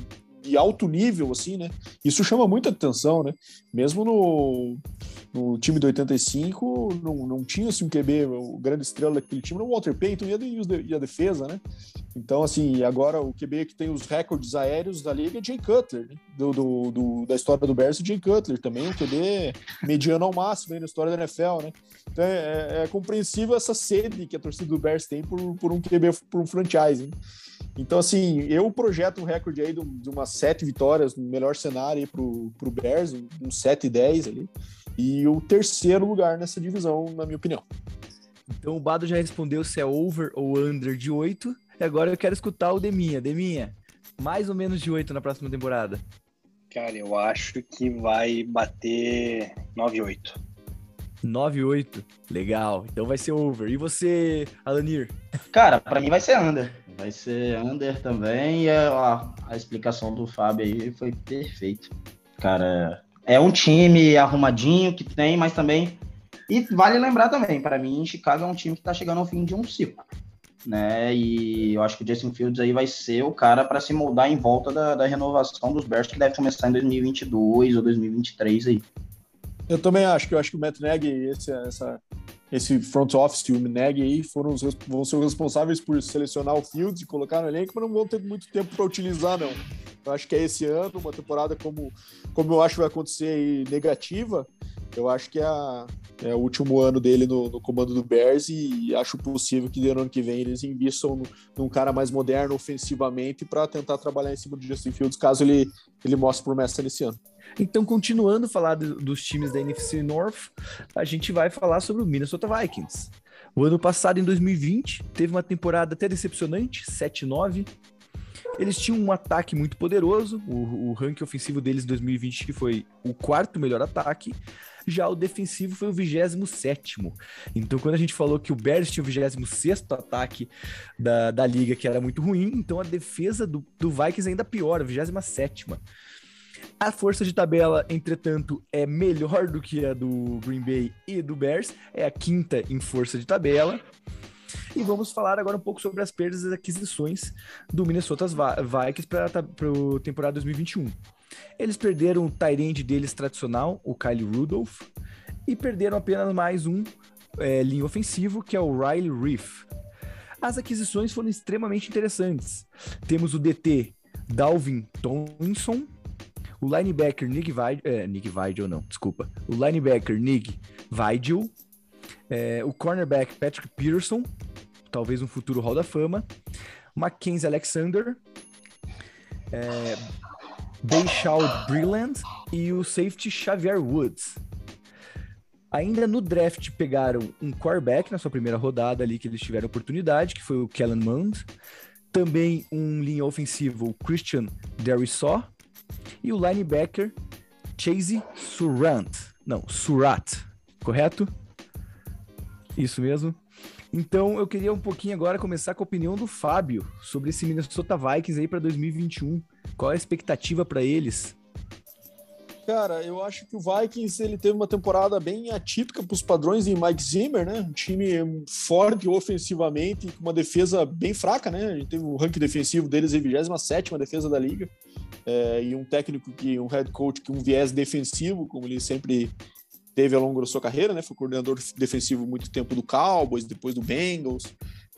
de alto nível, assim, né? Isso chama muita atenção, né? Mesmo no, no time do 85, não, não tinha assim, um QB, o grande estrela daquele time, o Walter Payton e a, e a defesa, né? Então, assim, agora o QB que tem os recordes aéreos da liga é Jay Cutler, né? do, do, do, da história do Bears, Jay Cutler, também um QB mediano ao máximo aí na história da NFL, né? Então é, é, é compreensível essa sede que a torcida do Bears tem por, por um QB, por um franchise, né? Então, assim, eu projeto um recorde aí de, de umas sete vitórias, no melhor cenário aí pro, pro Bears, uns um 7 e 10 ali. E o terceiro lugar nessa divisão, na minha opinião. Então o Bado já respondeu se é over ou under de 8. E agora eu quero escutar o Deminha. Deminha, mais ou menos de 8 na próxima temporada? Cara, eu acho que vai bater 9-8. 9-8. Legal. Então vai ser over. E você, Alanir? Cara, para mim vai ser under. Vai ser under também. E a, a explicação do Fábio aí foi perfeito. Cara, é um time arrumadinho que tem, mas também. E vale lembrar também, para mim, Chicago é um time que tá chegando ao fim de um ciclo. né? E eu acho que o Justin Fields aí vai ser o cara para se moldar em volta da, da, renovação dos Bears que deve começar em 2022 ou 2023 aí. Eu também acho que eu acho que o Matt Nagy, esse, essa, esse front office o Nagy aí foram os, vão ser os responsáveis por selecionar o Fields e colocar no elenco, mas não vão ter muito tempo para utilizar, não. Eu acho que é esse ano, uma temporada como, como eu acho que vai acontecer aí, negativa, eu acho que é, a, é o último ano dele no, no, comando do Bears e acho possível que no ano que vem eles invistam no, num cara mais moderno ofensivamente para tentar trabalhar em cima do Justin Fields, caso ele, ele mostre promessa nesse ano. Então, continuando a falar do, dos times da NFC North, a gente vai falar sobre o Minnesota Vikings. O ano passado, em 2020, teve uma temporada até decepcionante, 7-9. Eles tinham um ataque muito poderoso, o, o ranking ofensivo deles em 2020 que foi o quarto melhor ataque, já o defensivo foi o 27. Então, quando a gente falou que o Bears tinha o 26 ataque da, da liga, que era muito ruim, então a defesa do, do Vikings ainda pior, a 27. A força de tabela, entretanto, é melhor do que a do Green Bay e do Bears, é a quinta em força de tabela. E vamos falar agora um pouco sobre as perdas e aquisições do Minnesota Vikings para a temporada 2021. Eles perderam o Tyrande deles tradicional, o Kyle Rudolph, e perderam apenas mais um é, linha ofensivo, que é o Riley Reef. As aquisições foram extremamente interessantes. Temos o DT Dalvin Tomlinson, o linebacker Nick Vigil, é, Nick Vigil não, desculpa, o linebacker Nick Vigil, é, o cornerback Patrick Peterson, talvez um futuro Hall da Fama, Mackenzie Alexander, é, Deishaud Brilland e o safety Xavier Woods. Ainda no draft pegaram um quarterback na sua primeira rodada ali que eles tiveram oportunidade, que foi o Kellen Mond. Também um linha ofensivo, o Christian Derisaw e o linebacker Chase Surant. Não, Surat, correto? Isso mesmo. Então eu queria um pouquinho agora começar com a opinião do Fábio sobre esse Minnesota Vikings aí para 2021. Qual é a expectativa para eles? Cara, eu acho que o Vikings ele teve uma temporada bem atípica para os padrões em Mike Zimmer, né? Um time forte ofensivamente, com uma defesa bem fraca, né? A gente teve o ranking defensivo deles em 27 defesa da liga é, e um técnico que, um head coach que um viés defensivo, como ele sempre teve ao longo da sua carreira, né? Foi coordenador defensivo muito tempo do Cowboys, depois do Bengals.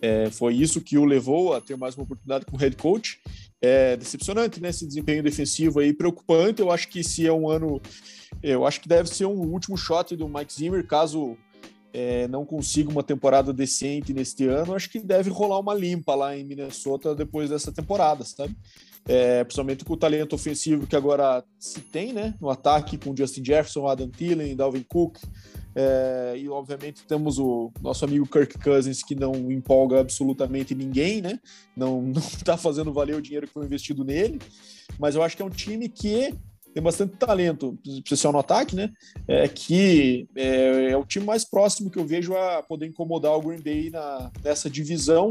É, foi isso que o levou a ter mais uma oportunidade como head coach. É decepcionante, né? Esse desempenho defensivo aí preocupante. Eu acho que se é um ano, eu acho que deve ser um último shot do Mike Zimmer, caso é, não consiga uma temporada decente neste ano, acho que deve rolar uma limpa lá em Minnesota depois dessa temporada, sabe? é, principalmente com o talento ofensivo que agora se tem, né? No ataque com Justin Jefferson, Adam Thielen, Dalvin Cook, é, e obviamente temos o nosso amigo Kirk Cousins que não empolga absolutamente ninguém, né? Não, não tá fazendo valer o dinheiro que foi investido nele, mas eu acho que é um time que tem bastante talento, especial no ataque, né? É, que é, é, o time mais próximo que eu vejo a poder incomodar o Green Bay na, nessa divisão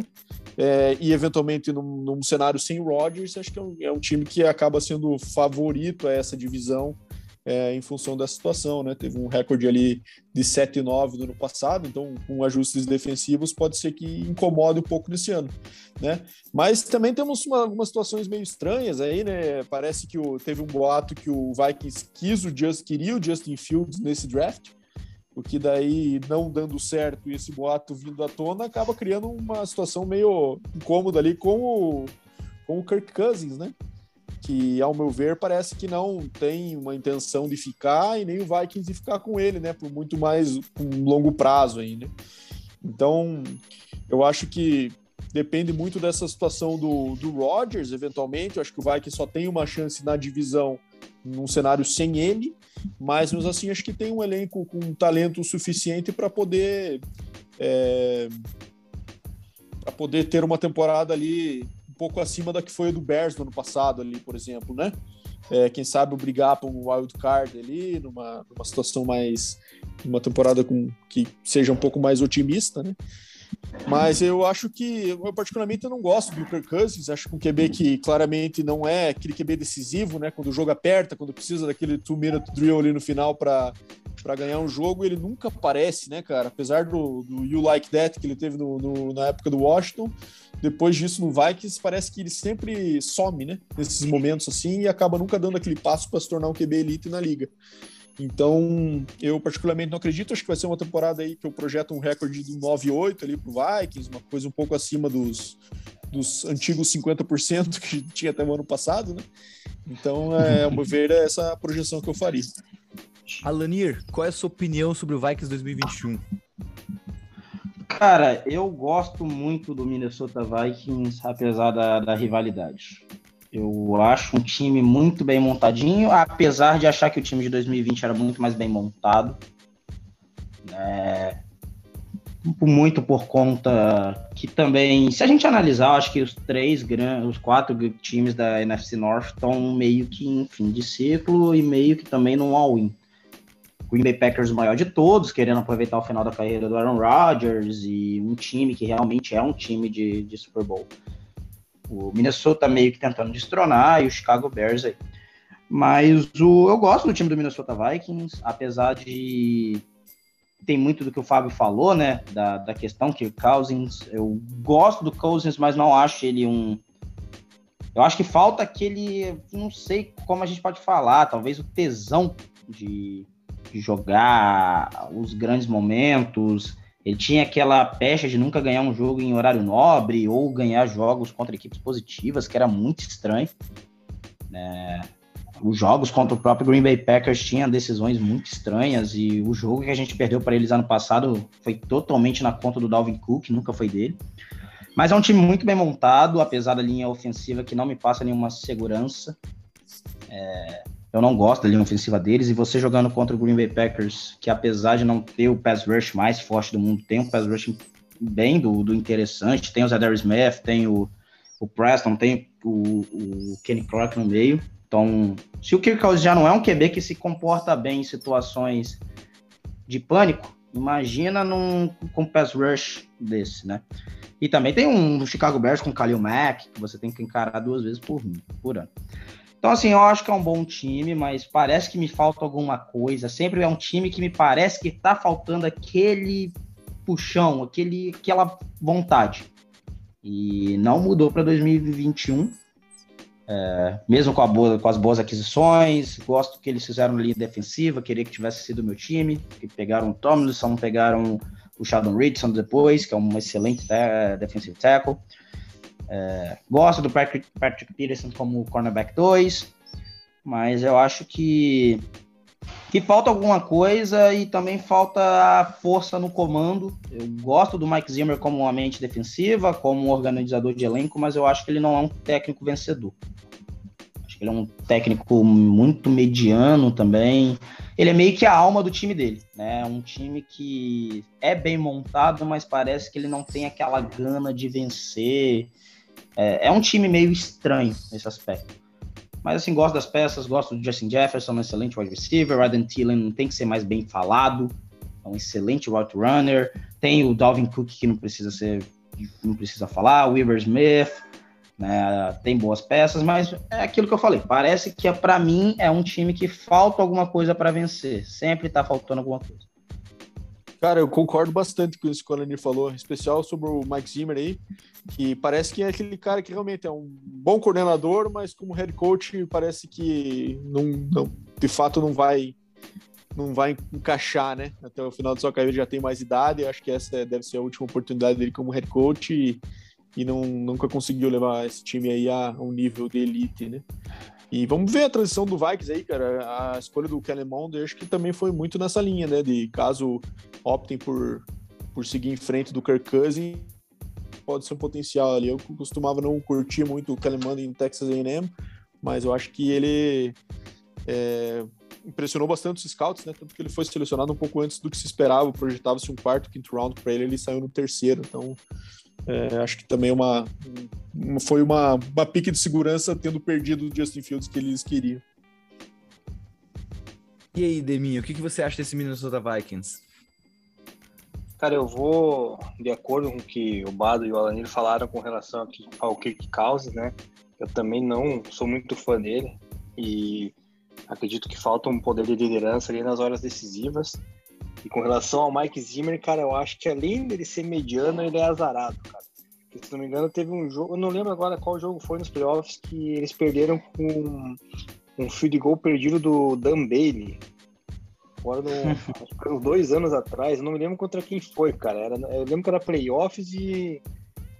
é, e eventualmente num, num, cenário sem Rodgers, acho que é um, é um time que acaba sendo favorito a essa divisão é, em função da situação, né? Teve um recorde ali de 7-9 no ano passado, então com ajustes defensivos pode ser que incomode um pouco nesse ano, né? Mas também temos uma, algumas situações meio estranhas aí, né? Parece que o, teve um boato que o Vikings quis o Just, queria o Justin Fields nesse draft, o que daí não dando certo e esse boato vindo à tona acaba criando uma situação meio incômoda ali com o, com o Kirk Cousins, né? Que, ao meu ver, parece que não tem uma intenção de ficar e nem o Vikings de ficar com ele, né? Por muito mais um longo prazo ainda. Então, eu acho que depende muito dessa situação do, do Rodgers, eventualmente. Eu acho que o Vikings só tem uma chance na divisão num cenário sem ele, mas mesmo assim acho que tem um elenco com talento suficiente para poder é, para poder ter uma temporada ali pouco acima da que foi a do Bears no ano passado ali, por exemplo, né? É, quem sabe brigar por um wild card ali, numa, numa situação mais, uma temporada com que seja um pouco mais otimista, né? Mas eu acho que, eu particularmente, eu não gosto do Kirk Cousins. Acho que um QB que claramente não é aquele QB decisivo, né? Quando o jogo aperta, quando precisa daquele two-minute drill ali no final para para ganhar um jogo, ele nunca aparece, né, cara? Apesar do, do You Like That que ele teve no, no, na época do Washington, depois disso no Vikings parece que ele sempre some, né? Nesses momentos assim e acaba nunca dando aquele passo para se tornar um QB elite na liga. Então, eu particularmente não acredito. Acho que vai ser uma temporada aí que eu projeto um recorde de 9-8 ali pro Vikings, uma coisa um pouco acima dos, dos antigos 50% que tinha até o ano passado, né? Então, é, meu ver, é essa projeção que eu faria. Alanir, qual é a sua opinião sobre o Vikings 2021? Cara, eu gosto muito do Minnesota Vikings, apesar da, da rivalidade. Eu acho um time muito bem montadinho, apesar de achar que o time de 2020 era muito mais bem montado. É, muito por conta que também, se a gente analisar, acho que os três grandes, os quatro times da NFC North estão meio que em fim de ciclo e meio que também no all-in. Green Bay Packers o maior de todos, querendo aproveitar o final da carreira do Aaron Rodgers e um time que realmente é um time de, de Super Bowl. O Minnesota meio que tentando destronar e o Chicago Bears aí. Mas o, eu gosto do time do Minnesota Vikings, apesar de tem muito do que o Fábio falou, né? Da, da questão que o Cousins, eu gosto do Cousins, mas não acho ele um. Eu acho que falta aquele. Não sei como a gente pode falar, talvez o tesão de, jogar os grandes momentos. Ele tinha aquela pecha de nunca ganhar um jogo em horário nobre ou ganhar jogos contra equipes positivas, que era muito estranho. Né? Os jogos contra o próprio Green Bay Packers tinham decisões muito estranhas e o jogo que a gente perdeu para eles ano passado foi totalmente na conta do Dalvin Cook, nunca foi dele. Mas é um time muito bem montado, apesar da linha ofensiva que não me passa nenhuma segurança. É, eu não gosto da linha ofensiva deles. E você jogando contra o Green Bay Packers, que apesar de não ter o pass rush mais forte do mundo, tem um pass rush bem do, do interessante. Tem o Zadar Smith, tem o, o Preston, tem o, o Kenny Clark no meio. Então, se o Kirk já não é um QB que se comporta bem em situações de pânico, imagina num, com pass rush desse, né? E também tem um Chicago Bears com Khalil Mack, que você tem que encarar duas vezes por, por ano. Então, assim, eu acho que é um bom time, mas parece que me falta alguma coisa. Sempre é um time que me parece que tá faltando aquele puxão, aquele, aquela vontade. E não mudou para 2021. É, mesmo com, boa, com, as boas aquisições, gosto que eles fizeram linha defensiva, queria que tivesse sido meu time, que pegaram o Tomlinson, pegaram o Sheldon Richardson depois, que é um excelente defensive tackle. É, gosto do Patrick, Peterson como cornerback 2, mas eu acho que, que falta alguma coisa e também falta força no comando. Eu gosto do Mike Zimmer como uma mente defensiva, como um organizador de elenco, mas eu acho que ele não é um técnico vencedor. Acho que ele é um técnico muito mediano também. Ele é meio que a alma do time dele, né? Um time que é bem montado, mas parece que ele não tem aquela gana de vencer é, é um time meio estranho nesse aspecto. Mas assim, gosto das peças, gosto do Justin Jefferson, um excelente wide receiver. Adam Thielen tem que ser mais bem falado, é um excelente route runner. Tem o Dalvin Cook que não precisa ser, não precisa falar, o Weaver Smith, né, tem boas peças, mas é aquilo que eu falei. Parece que para mim é um time que falta alguma coisa para vencer. Sempre está faltando alguma coisa. Cara, eu concordo bastante com isso que o Alanir falou, em especial sobre o Mike Zimmer aí, que parece que é aquele cara que realmente é um bom coordenador, mas como head coach parece que não, não de fato não vai não vai encaixar, né? Até o final da sua carreira já tem mais idade, acho que essa deve ser a última oportunidade dele como head coach e, e não, nunca conseguiu levar esse time aí a um nível de elite, né? E vamos ver a transição do Vikings aí, cara. A escolha do Kellen Mond, acho que também foi muito nessa linha, né? De caso optem por, por seguir em frente do Kirk Cousins, pode ser um potencial ali. Eu costumava não curtir muito o Kellen Mond em Texas A&M, mas eu acho que ele é, impressionou bastante os scouts, né? Tanto que ele foi selecionado um pouco antes do que se esperava. Projetava-se um quarto, quinto round para ele, ele saiu no terceiro. Então, é, acho que também é uma, foi uma, uma pique de segurança tendo perdido o Justin Fields que eles queriam. E aí, Deminho, o que, que você acha desse Minnesota Vikings? Cara, eu vou de acordo com o que o Bado e o Alanir falaram com relação ao Kirk Cousins, né? Eu também não sou muito fã dele e Acredito que falta um poder de liderança ali nas horas decisivas. E com relação ao Mike Zimmer, cara, eu acho que além dele ser mediano, ele é azarado, cara. Porque, se não me engano, teve um jogo, eu não lembro agora qual jogo foi nos playoffs, que eles perderam com um field goal perdido do Dan Bailey. Agora, no, uns dois anos atrás, não me lembro contra quem foi, cara. Era, eu lembro que era playoffs e,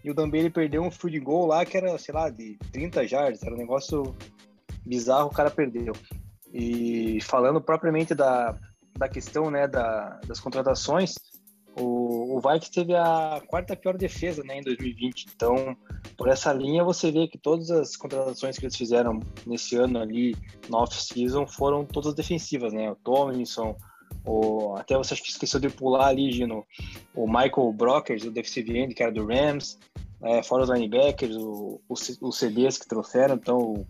e o Dan Bailey perdeu um field goal lá que era, sei lá, de 30 jardas. Era um negócio bizarro, o cara perdeu. E falando propriamente da, da questão né, da, das contratações, o, o Vikings teve a quarta pior defesa né, em 2020. Então, por essa linha, você vê que todas as contratações que eles fizeram nesse ano ali, na off-season, foram todas defensivas. Né? O Tomlinson, o, até você acho que esqueceu de pular ali, Gino, o Michael Brockers, o defensive end, que era do Rams, é, fora os linebackers, o, o, os CDs que trouxeram, então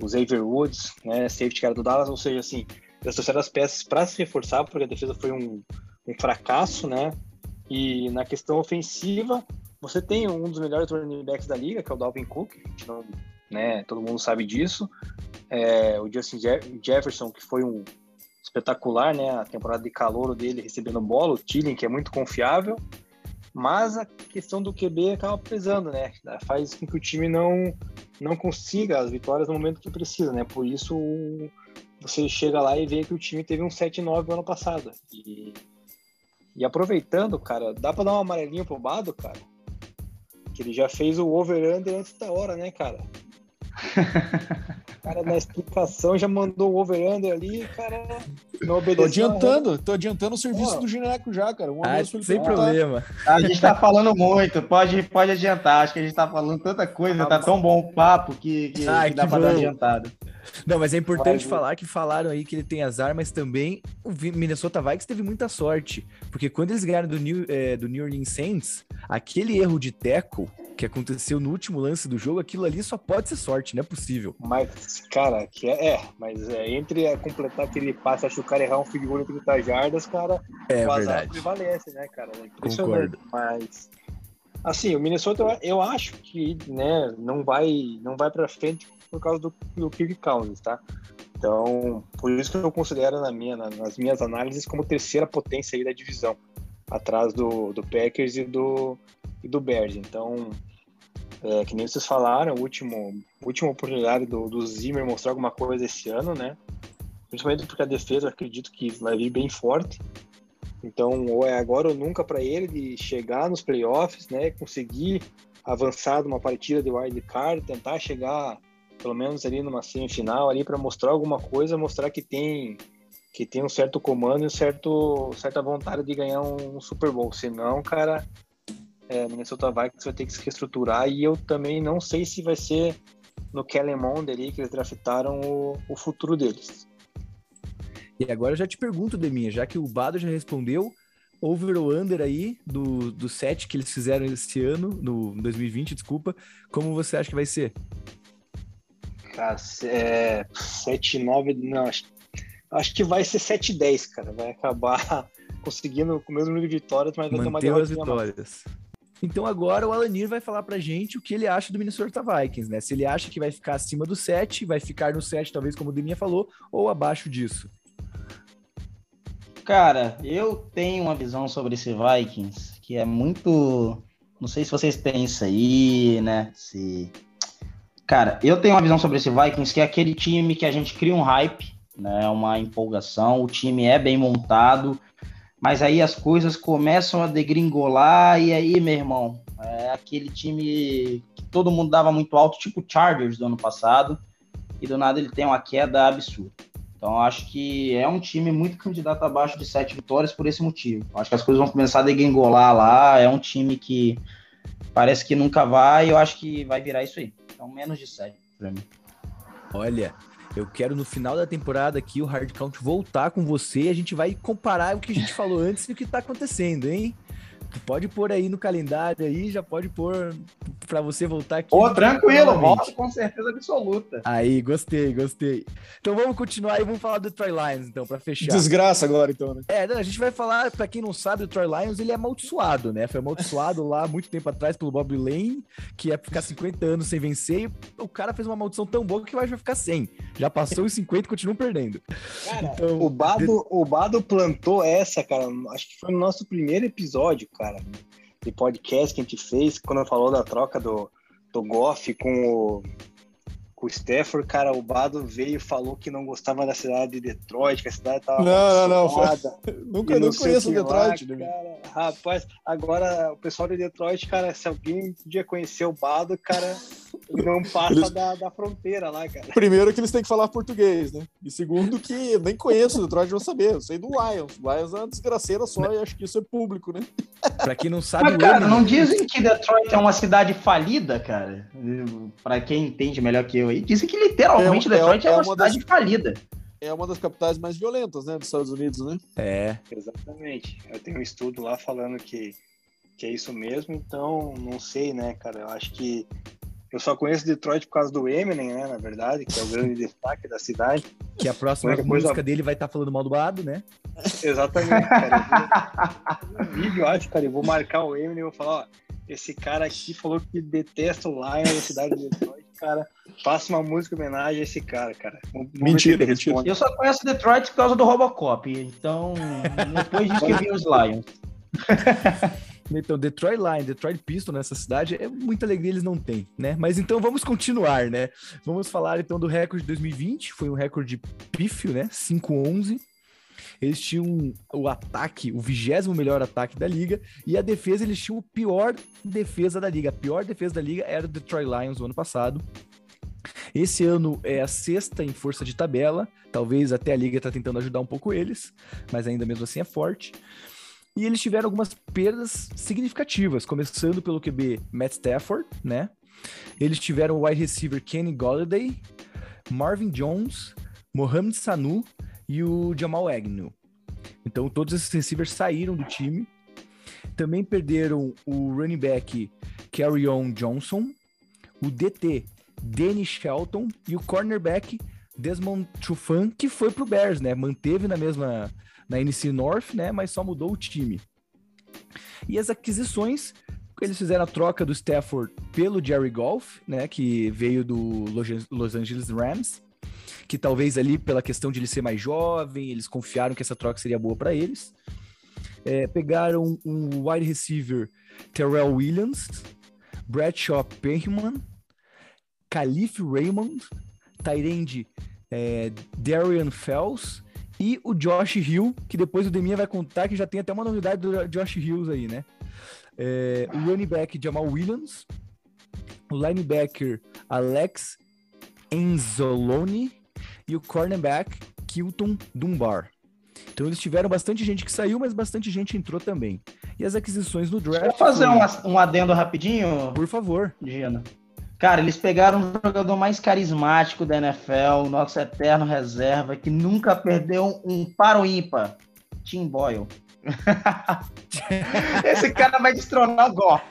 o Xavier Woods, né, safety cara do Dallas, ou seja, assim, eles trouxeram as peças para se reforçar, porque a defesa foi um, um fracasso, né? E na questão ofensiva, você tem um dos melhores running backs da liga, que é o Dalvin Cook, não, né, todo mundo sabe disso. É, o Justin Jefferson, que foi um espetacular, né, a temporada de calor dele recebendo bola, o Tilling, que é muito confiável, mas a questão do QB acaba pesando, né, faz com que o time não não consiga as vitórias no momento que precisa, né? Por isso você chega lá e vê que o time teve um 7-9 no ano passado. E, e aproveitando, cara, dá para dar uma amarelinha pro Bado, cara? Que ele já fez o over-under antes da hora, né, cara? O cara na explicação já mandou o over-under ali, cara. Não obedeceu. Tô adiantando, tô adiantando o serviço oh. do Gineco já, cara. Um ah, sem problema. A gente tá falando muito, pode, pode adiantar. Acho que a gente tá falando tanta coisa, ah, tá tão bom o papo que, que, ah, que dá que pra bom. dar adiantado. Não, mas é importante falar que falaram aí que ele tem azar, mas também o Minnesota Vikings teve muita sorte. Porque quando eles ganharam do New, é, do New Orleans Saints, aquele erro de teco que aconteceu no último lance do jogo, aquilo ali só pode ser sorte, não é possível. Mas, cara, que é, é mas é, entre completar aquele passe, acho que o cara errar um field goal em 30 jardas, cara, é, o azar prevalece, né, cara? É Concordo. Mas, assim, o Minnesota, eu acho que, né, não vai, não vai pra frente por causa do, do Kirk Cousins, tá? Então, por isso que eu considero na minha, nas minhas análises como terceira potência aí da divisão, atrás do, do Packers e do, e do Bears. Então, é, que nem vocês falaram, último, última oportunidade do, do Zimmer mostrar alguma coisa esse ano, né? Principalmente porque a defesa acredito que vai vir bem forte. Então, ou é agora ou nunca para ele de chegar nos playoffs, né? Conseguir avançar numa partida de wild card, tentar chegar pelo menos ali numa semifinal ali para mostrar alguma coisa, mostrar que tem que tem um certo comando e um certo certa vontade de ganhar um, um Super Bowl. Senão, cara, é, Minnesota Vikings vai ter que se reestruturar e eu também não sei se vai ser no Kellen Mond ali que eles draftaram o, o futuro deles. E agora eu já te pergunto, Deminha, já que o Bado já respondeu, over ou under aí do, do set que eles fizeram esse ano, no 2020, desculpa, como você acha que vai ser? Cara, é, 7-9, não, acho, acho que vai ser 7-10, cara. Vai acabar conseguindo com o mesmo número de vitórias, mas vai ter uma as vitórias. Mais. Então agora o Alanir vai falar pra gente o que ele acha do Minnesota Vikings, né? Se ele acha que vai ficar acima do 7, vai ficar no 7, talvez como o Deminha falou, ou abaixo disso. Cara, eu tenho uma visão sobre esse Vikings que é muito. Não sei se vocês têm isso aí, né? Se. Cara, eu tenho uma visão sobre esse Vikings que é aquele time que a gente cria um hype, né? Uma empolgação, o time é bem montado, mas aí as coisas começam a degringolar, e aí, meu irmão, é aquele time que todo mundo dava muito alto, tipo Chargers do ano passado, e do nada ele tem uma queda absurda. Então, acho que é um time muito candidato abaixo de sete vitórias por esse motivo. Acho que as coisas vão começar a degringolar lá. É um time que parece que nunca vai. Eu acho que vai virar isso aí. Então, menos de sete para mim. Olha, eu quero no final da temporada aqui o Hard Count voltar com você e a gente vai comparar o que a gente falou antes e o que tá acontecendo, hein? Pode pôr aí no calendário aí, já pode pôr para você voltar aqui. Pô, tranquilo, volto com certeza absoluta. Aí, gostei, gostei. Então vamos continuar e vamos falar do Troy Lions, então, para fechar. Desgraça agora, então, né? É, a gente vai falar, para quem não sabe, o Troy Lions, ele é amaldiçoado, né? Foi amaldiçoado lá muito tempo atrás pelo Bob Lane, que ia ficar 50 anos sem vencer, e o cara fez uma maldição tão boa que vai ficar 100. Já passou os 50 e continua perdendo. Cara, então, o, Bado, de... o Bado plantou essa, cara, acho que foi no nosso primeiro episódio, cara, de podcast que a gente fez, quando falou da troca do, do Goff com o, com o Stafford, cara, o Bado veio e falou que não gostava da cidade de Detroit, que a cidade tava Não, não, não. Foi... Nunca não conheço Detroit. Lá, cara, rapaz, agora o pessoal de Detroit, cara, se alguém podia conhecer o Bado, cara, não passa eles... da, da fronteira lá, cara. Primeiro que eles têm que falar português, né? E segundo que eu nem conheço o Detroit, vou saber. Eu sei do Lions. O Lions é uma desgraceira só e acho que isso é público, né? pra quem não sabe... Mas, cara, não dizem que Detroit é uma cidade falida, cara? Pra quem entende melhor que eu aí, dizem que literalmente é, Detroit é, é, é uma, uma, cidade das... falida é uma das capitais mais violentas, né, dos Estados Unidos, né? É. Exatamente. Eu tenho um estudo lá falando que, que é isso mesmo, então não sei, né, cara. Eu acho que eu só conheço Detroit por causa do Eminem, né? Na verdade, que é o grande destaque da cidade. Que a próxima coisa... música dele vai estar tá falando mal do Bado, né? Exatamente, cara. Eu vou... vídeo, acho, cara. Eu vou marcar o Eminem e vou falar, ó, esse cara aqui falou que detesta o Lions da cidade de Detroit, cara. Faça uma música em homenagem a esse cara, cara. Vamos mentira, mentira. Eu só conheço Detroit por causa do Robocop, então depois disso que vi os Lions. Então, Detroit Lions, Detroit Pistons nessa cidade, é muita alegria eles não têm, né? Mas então vamos continuar, né? Vamos falar então do recorde de 2020, foi um recorde pífio, né? 5-11. Eles tinham o ataque, o vigésimo melhor ataque da liga, e a defesa, eles tinham o pior defesa da liga. A pior defesa da liga era o Detroit Lions no ano passado. Esse ano é a sexta em força de tabela, talvez até a liga está tentando ajudar um pouco eles, mas ainda mesmo assim é forte. E eles tiveram algumas perdas significativas, começando pelo QB Matt Stafford, né? Eles tiveram o wide receiver Kenny Golladay, Marvin Jones, Mohamed Sanu e o Jamal Agnew. Então todos esses receivers saíram do time. Também perderam o running back Carrion Johnson, o DT Danny Shelton e o cornerback Desmond Trufant, que foi pro Bears, né? Manteve na mesma na NC North, né? Mas só mudou o time. E as aquisições, eles fizeram a troca do Stafford pelo Jerry Golf, né? Que veio do Los Angeles Rams. Que talvez ali, pela questão de ele ser mais jovem, eles confiaram que essa troca seria boa para eles. É, pegaram um wide receiver, Terrell Williams, Bradshaw Perryman, Caliph Raymond, Tyrande é, Darian Fells e o Josh Hill, que depois o Deminha vai contar que já tem até uma novidade do Josh Hills aí, né? É, o running back Jamal Williams, o linebacker Alex Enzoloni e o cornerback Kilton Dunbar. Então eles tiveram bastante gente que saiu, mas bastante gente entrou também. E as aquisições no draft. Vou fazer um, um adendo rapidinho? Por favor. Gina. Cara, eles pegaram o jogador mais carismático da NFL, nosso eterno reserva, que nunca perdeu um paro ímpar, Tim Boyle. Esse cara vai destronar o Goff.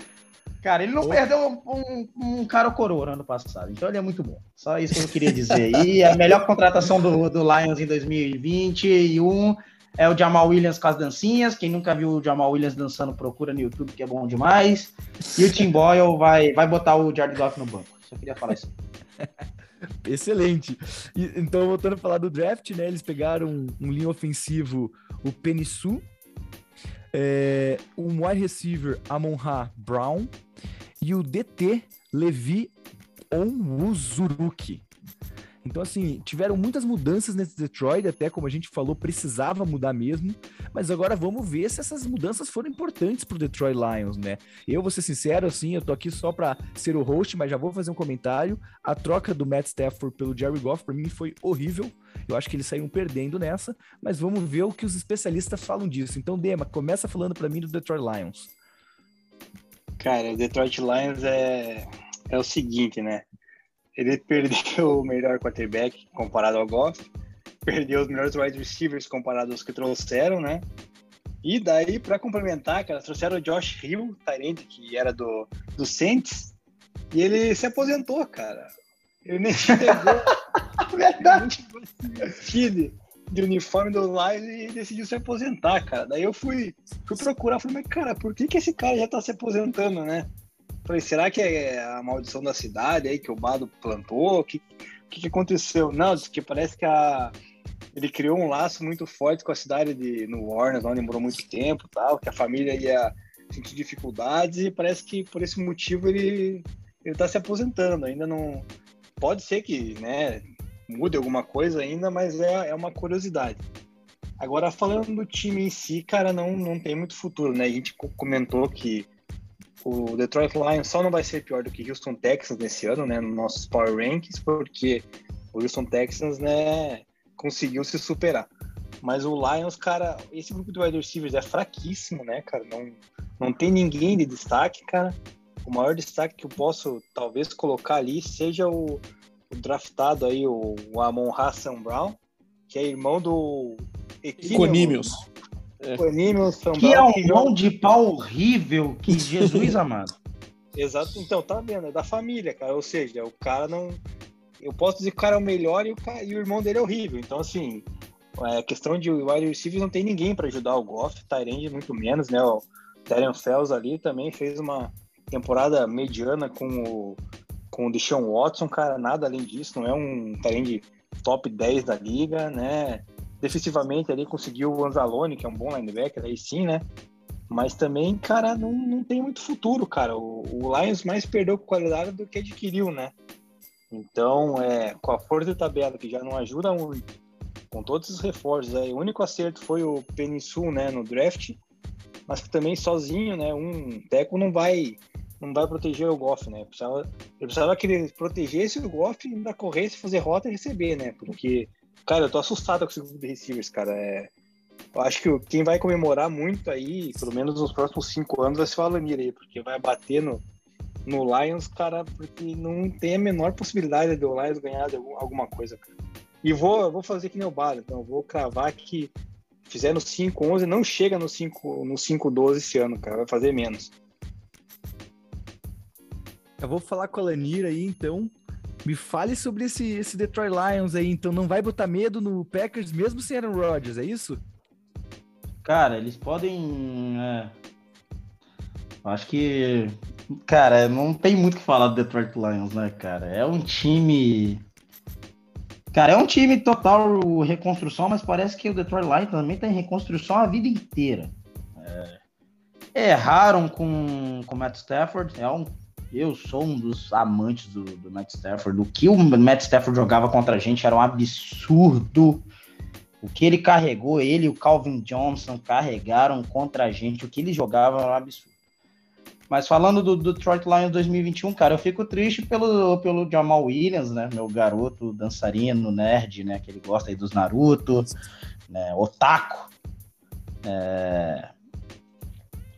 Cara, ele não perdeu um, um, um, cara coroa no ano passado, então ele é muito bom. Só isso que eu queria dizer. E a melhor contratação do, do Lions em 2021 é o Jamal Williams com as dancinhas. Quem nunca viu o Jamal Williams dançando, procura no YouTube, que é bom demais. E o Tim Boyle vai, vai botar o Jared Goff no banco. Só queria falar isso. Excelente. E, então, voltando a falar do draft, né? Eles pegaram um, um linha ofensivo, o Penissu, é, um wide receiver, Amon-Ra Brown, e o DT, Levi Onwuzuruki. Então, assim, tiveram muitas mudanças nesse Detroit, até como a gente falou, precisava mudar mesmo. Mas agora vamos ver se essas mudanças foram importantes pro Detroit Lions, né? Eu vou ser sincero, assim, eu tô aqui só para ser o host, mas já vou fazer um comentário. A troca do Matt Stafford pelo Jerry Goff, para mim, foi horrível. Eu acho que eles saíram perdendo nessa, mas vamos ver o que os especialistas falam disso. Então, Dema, começa falando para mim do Detroit Lions. Cara, o Detroit Lions é, é o seguinte, né? Ele perdeu o melhor quarterback comparado ao Goff, perdeu os melhores wide receivers comparado aos que trouxeram, né? E daí, para complementar, cara, trouxeram o Josh Hill, Tyrande, que era do, do Saints, e ele se aposentou, cara. Ele nem chegou. Verdade. Ele de uniforme do Lions e decidiu se aposentar, cara. Daí eu fui, fui procurar, falei, mas cara, por que, que esse cara já tá se aposentando, né? Falei, será que é a maldição da cidade aí que o Bado plantou? O que, que, que aconteceu? Não, que parece que a, ele criou um laço muito forte com a cidade de no Warner, onde demorou muito tempo tal, que a família ia sentir dificuldades e parece que por esse motivo ele ele está se aposentando. Ainda não pode ser que, né, mude alguma coisa ainda, mas é, é uma curiosidade. Agora falando do time em si, cara, não não tem muito futuro, né? A gente comentou que o Detroit Lions só não vai ser pior do que Houston Texans nesse ano, né, nos nossos Power Rankings, porque o Houston Texans, né, conseguiu se superar. Mas o Lions, cara, esse grupo de wide receivers é fraquíssimo, né, cara? Não, não tem ninguém de destaque, cara. O maior destaque que eu posso talvez colocar ali seja o, o draftado aí, o, o Amon Hassan Brown, que é irmão do Equinimius, que é um mão de pau horrível, que Jesus amado. Exato, então, tá vendo? É da família, cara. Ou seja, o cara não eu posso dizer que o cara é o melhor e o, cara, e o irmão dele é horrível. Então, assim, é, questão de wide receiver não tem ninguém para ajudar o Goff, Tyrande muito menos, né? O Terence Fells ali também fez uma temporada mediana com o, com o Deshaun Watson, cara, nada além disso, não é um Tyrande top 10 da liga, né? Defensivamente ali conseguiu o Anzalone, que é um bom linebacker, aí sim, né? Mas também, cara, não, não tem muito futuro, cara. O, o Lions mais perdeu qualidade do que adquiriu, né? Então, é, com a força de tabela, que já não ajuda muito, com todos os reforços, aí, o único acerto foi o Peninsul, né, no draft, mas que também sozinho, né, um teco não vai não vai proteger o Goff, né? Precisava, eu precisava que ele protegesse o Goff e ainda corresse, fazer rota e receber, né? Porque, cara, eu tô assustado com esse grupo de receivers, cara. É, eu acho que quem vai comemorar muito aí, pelo menos nos próximos cinco anos, vai ser o Alanir aí, porque vai bater no, no Lions, cara, porque não tem a menor possibilidade de o Lions ganhar alguma coisa, cara. E vou, vou fazer que nem o Bala, então vou cravar que fizer no 5-11, não chega no 5 no 5-12 esse ano, cara, vai fazer menos. Eu vou falar com a Lanira aí, então. Me fale sobre esse, esse Detroit Lions aí, então não vai botar medo no Packers mesmo sem Aaron Rodgers, é isso? Cara, eles podem. É... Acho que Cara, não tem muito o que falar do Detroit Lions, né, cara? É um time. Cara, é um time total reconstrução, mas parece que o Detroit Lions também tá em reconstrução a vida inteira. É... Erraram com o Matt Stafford. É um... Eu sou um dos amantes do, do Matt Stafford. O que o Matt Stafford jogava contra a gente era um absurdo. O que ele carregou, ele e o Calvin Johnson carregaram contra a gente. O que ele jogava era um absurdo. Mas falando do, do Detroit Lions 2021, cara, eu fico triste pelo, pelo Jamal Williams, né? Meu garoto dançarino, nerd, né? Que ele gosta aí dos Naruto, né? Otaku. É...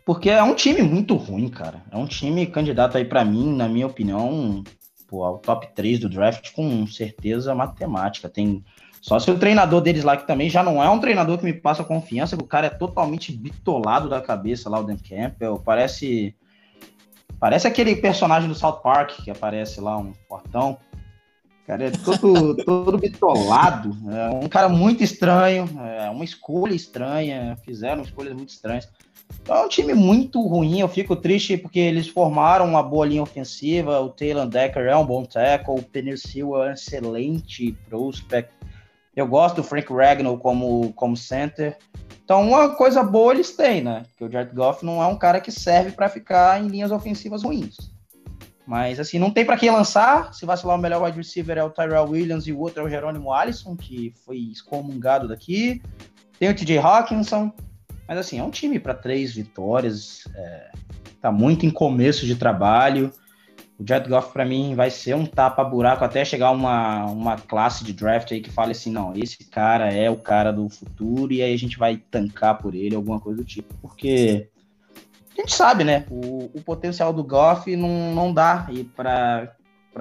Porque é um time muito ruim, cara. É um time candidato aí para mim, na minha opinião, pô, ao top 3 do draft com certeza matemática. Tem só se o treinador deles lá, que também já não é um treinador que me passa confiança, que o cara é totalmente bitolado da cabeça lá, o Dan Campbell, parece Parece aquele personagem do South Park que aparece lá, um portão. Cara, é todo, todo bitolado. É um cara muito estranho. É uma escolha estranha. Fizeram escolhas muito estranhas. Então é um time muito ruim. Eu fico triste porque eles formaram uma boa linha ofensiva. O Taylor Decker é um bom tackle. O Penicil é um excelente prospect. Eu gosto do Frank Ragnall como, como center. Então, uma coisa boa eles têm, né? Porque o Jared Goff não é um cara que serve para ficar em linhas ofensivas ruins. Mas, assim, não tem para quem lançar. Se vacilar, o melhor wide receiver é o Tyrell Williams e o outro é o Jerônimo Allison, que foi excomungado daqui. Tem o TJ Hawkinson. Mas, assim, é um time para três vitórias. É, tá muito em começo de trabalho. O Jared Goff, para mim, vai ser um tapa-buraco até chegar uma, uma classe de draft aí que fale assim: não, esse cara é o cara do futuro e aí a gente vai tancar por ele, alguma coisa do tipo. Porque a gente sabe, né? O, o potencial do Goff não, não dá e para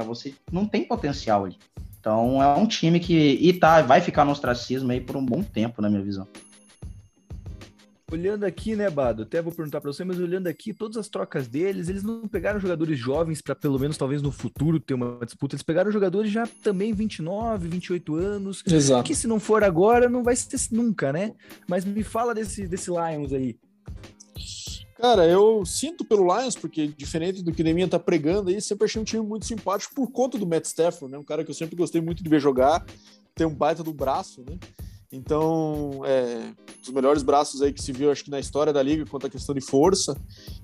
você não tem potencial ali. Então é um time que e tá, vai ficar no ostracismo aí por um bom tempo, na minha visão. Olhando aqui, né, Bado? Até vou perguntar para você, mas olhando aqui, todas as trocas deles, eles não pegaram jogadores jovens para pelo menos talvez no futuro ter uma disputa. Eles pegaram jogadores já também 29, 28 anos. Exato. Que se não for agora, não vai ser nunca, né? Mas me fala desse, desse Lions aí. Cara, eu sinto pelo Lions, porque diferente do que o Neminha tá pregando aí, sempre achei um time muito simpático por conta do Matt Stafford, né? Um cara que eu sempre gostei muito de ver jogar, tem um baita do braço, né? Então, é, dos melhores braços aí que se viu, acho que na história da liga, quanto à questão de força,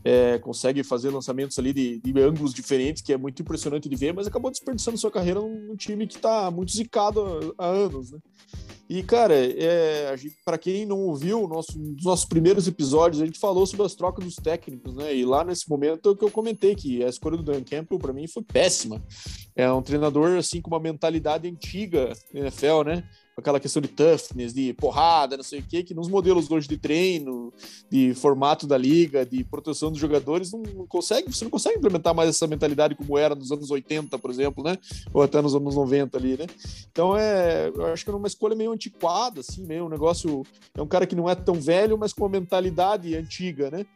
é, consegue fazer lançamentos ali de, de, ângulos diferentes, que é muito impressionante de ver, mas acabou desperdiçando sua carreira num, time que está muito zicado há, anos, né? E, cara, é, para quem não ouviu, nosso, dos nossos primeiros episódios, a gente falou sobre as trocas dos técnicos, né? E lá nesse momento é que eu comentei que a escolha do Dan Campbell, para mim, foi péssima. É um treinador, assim, com uma mentalidade antiga NFL, né? Aquela questão de toughness, de porrada, não sei o quê, que nos modelos hoje de treino, de formato da liga, de proteção dos jogadores, não consegue, você não consegue implementar mais essa mentalidade como era nos anos 80, por exemplo, né? Ou até nos anos 90 ali, né? Então é, eu acho que é uma escolha meio antiquada, assim, meio um negócio. É um cara que não é tão velho, mas com uma mentalidade antiga, né?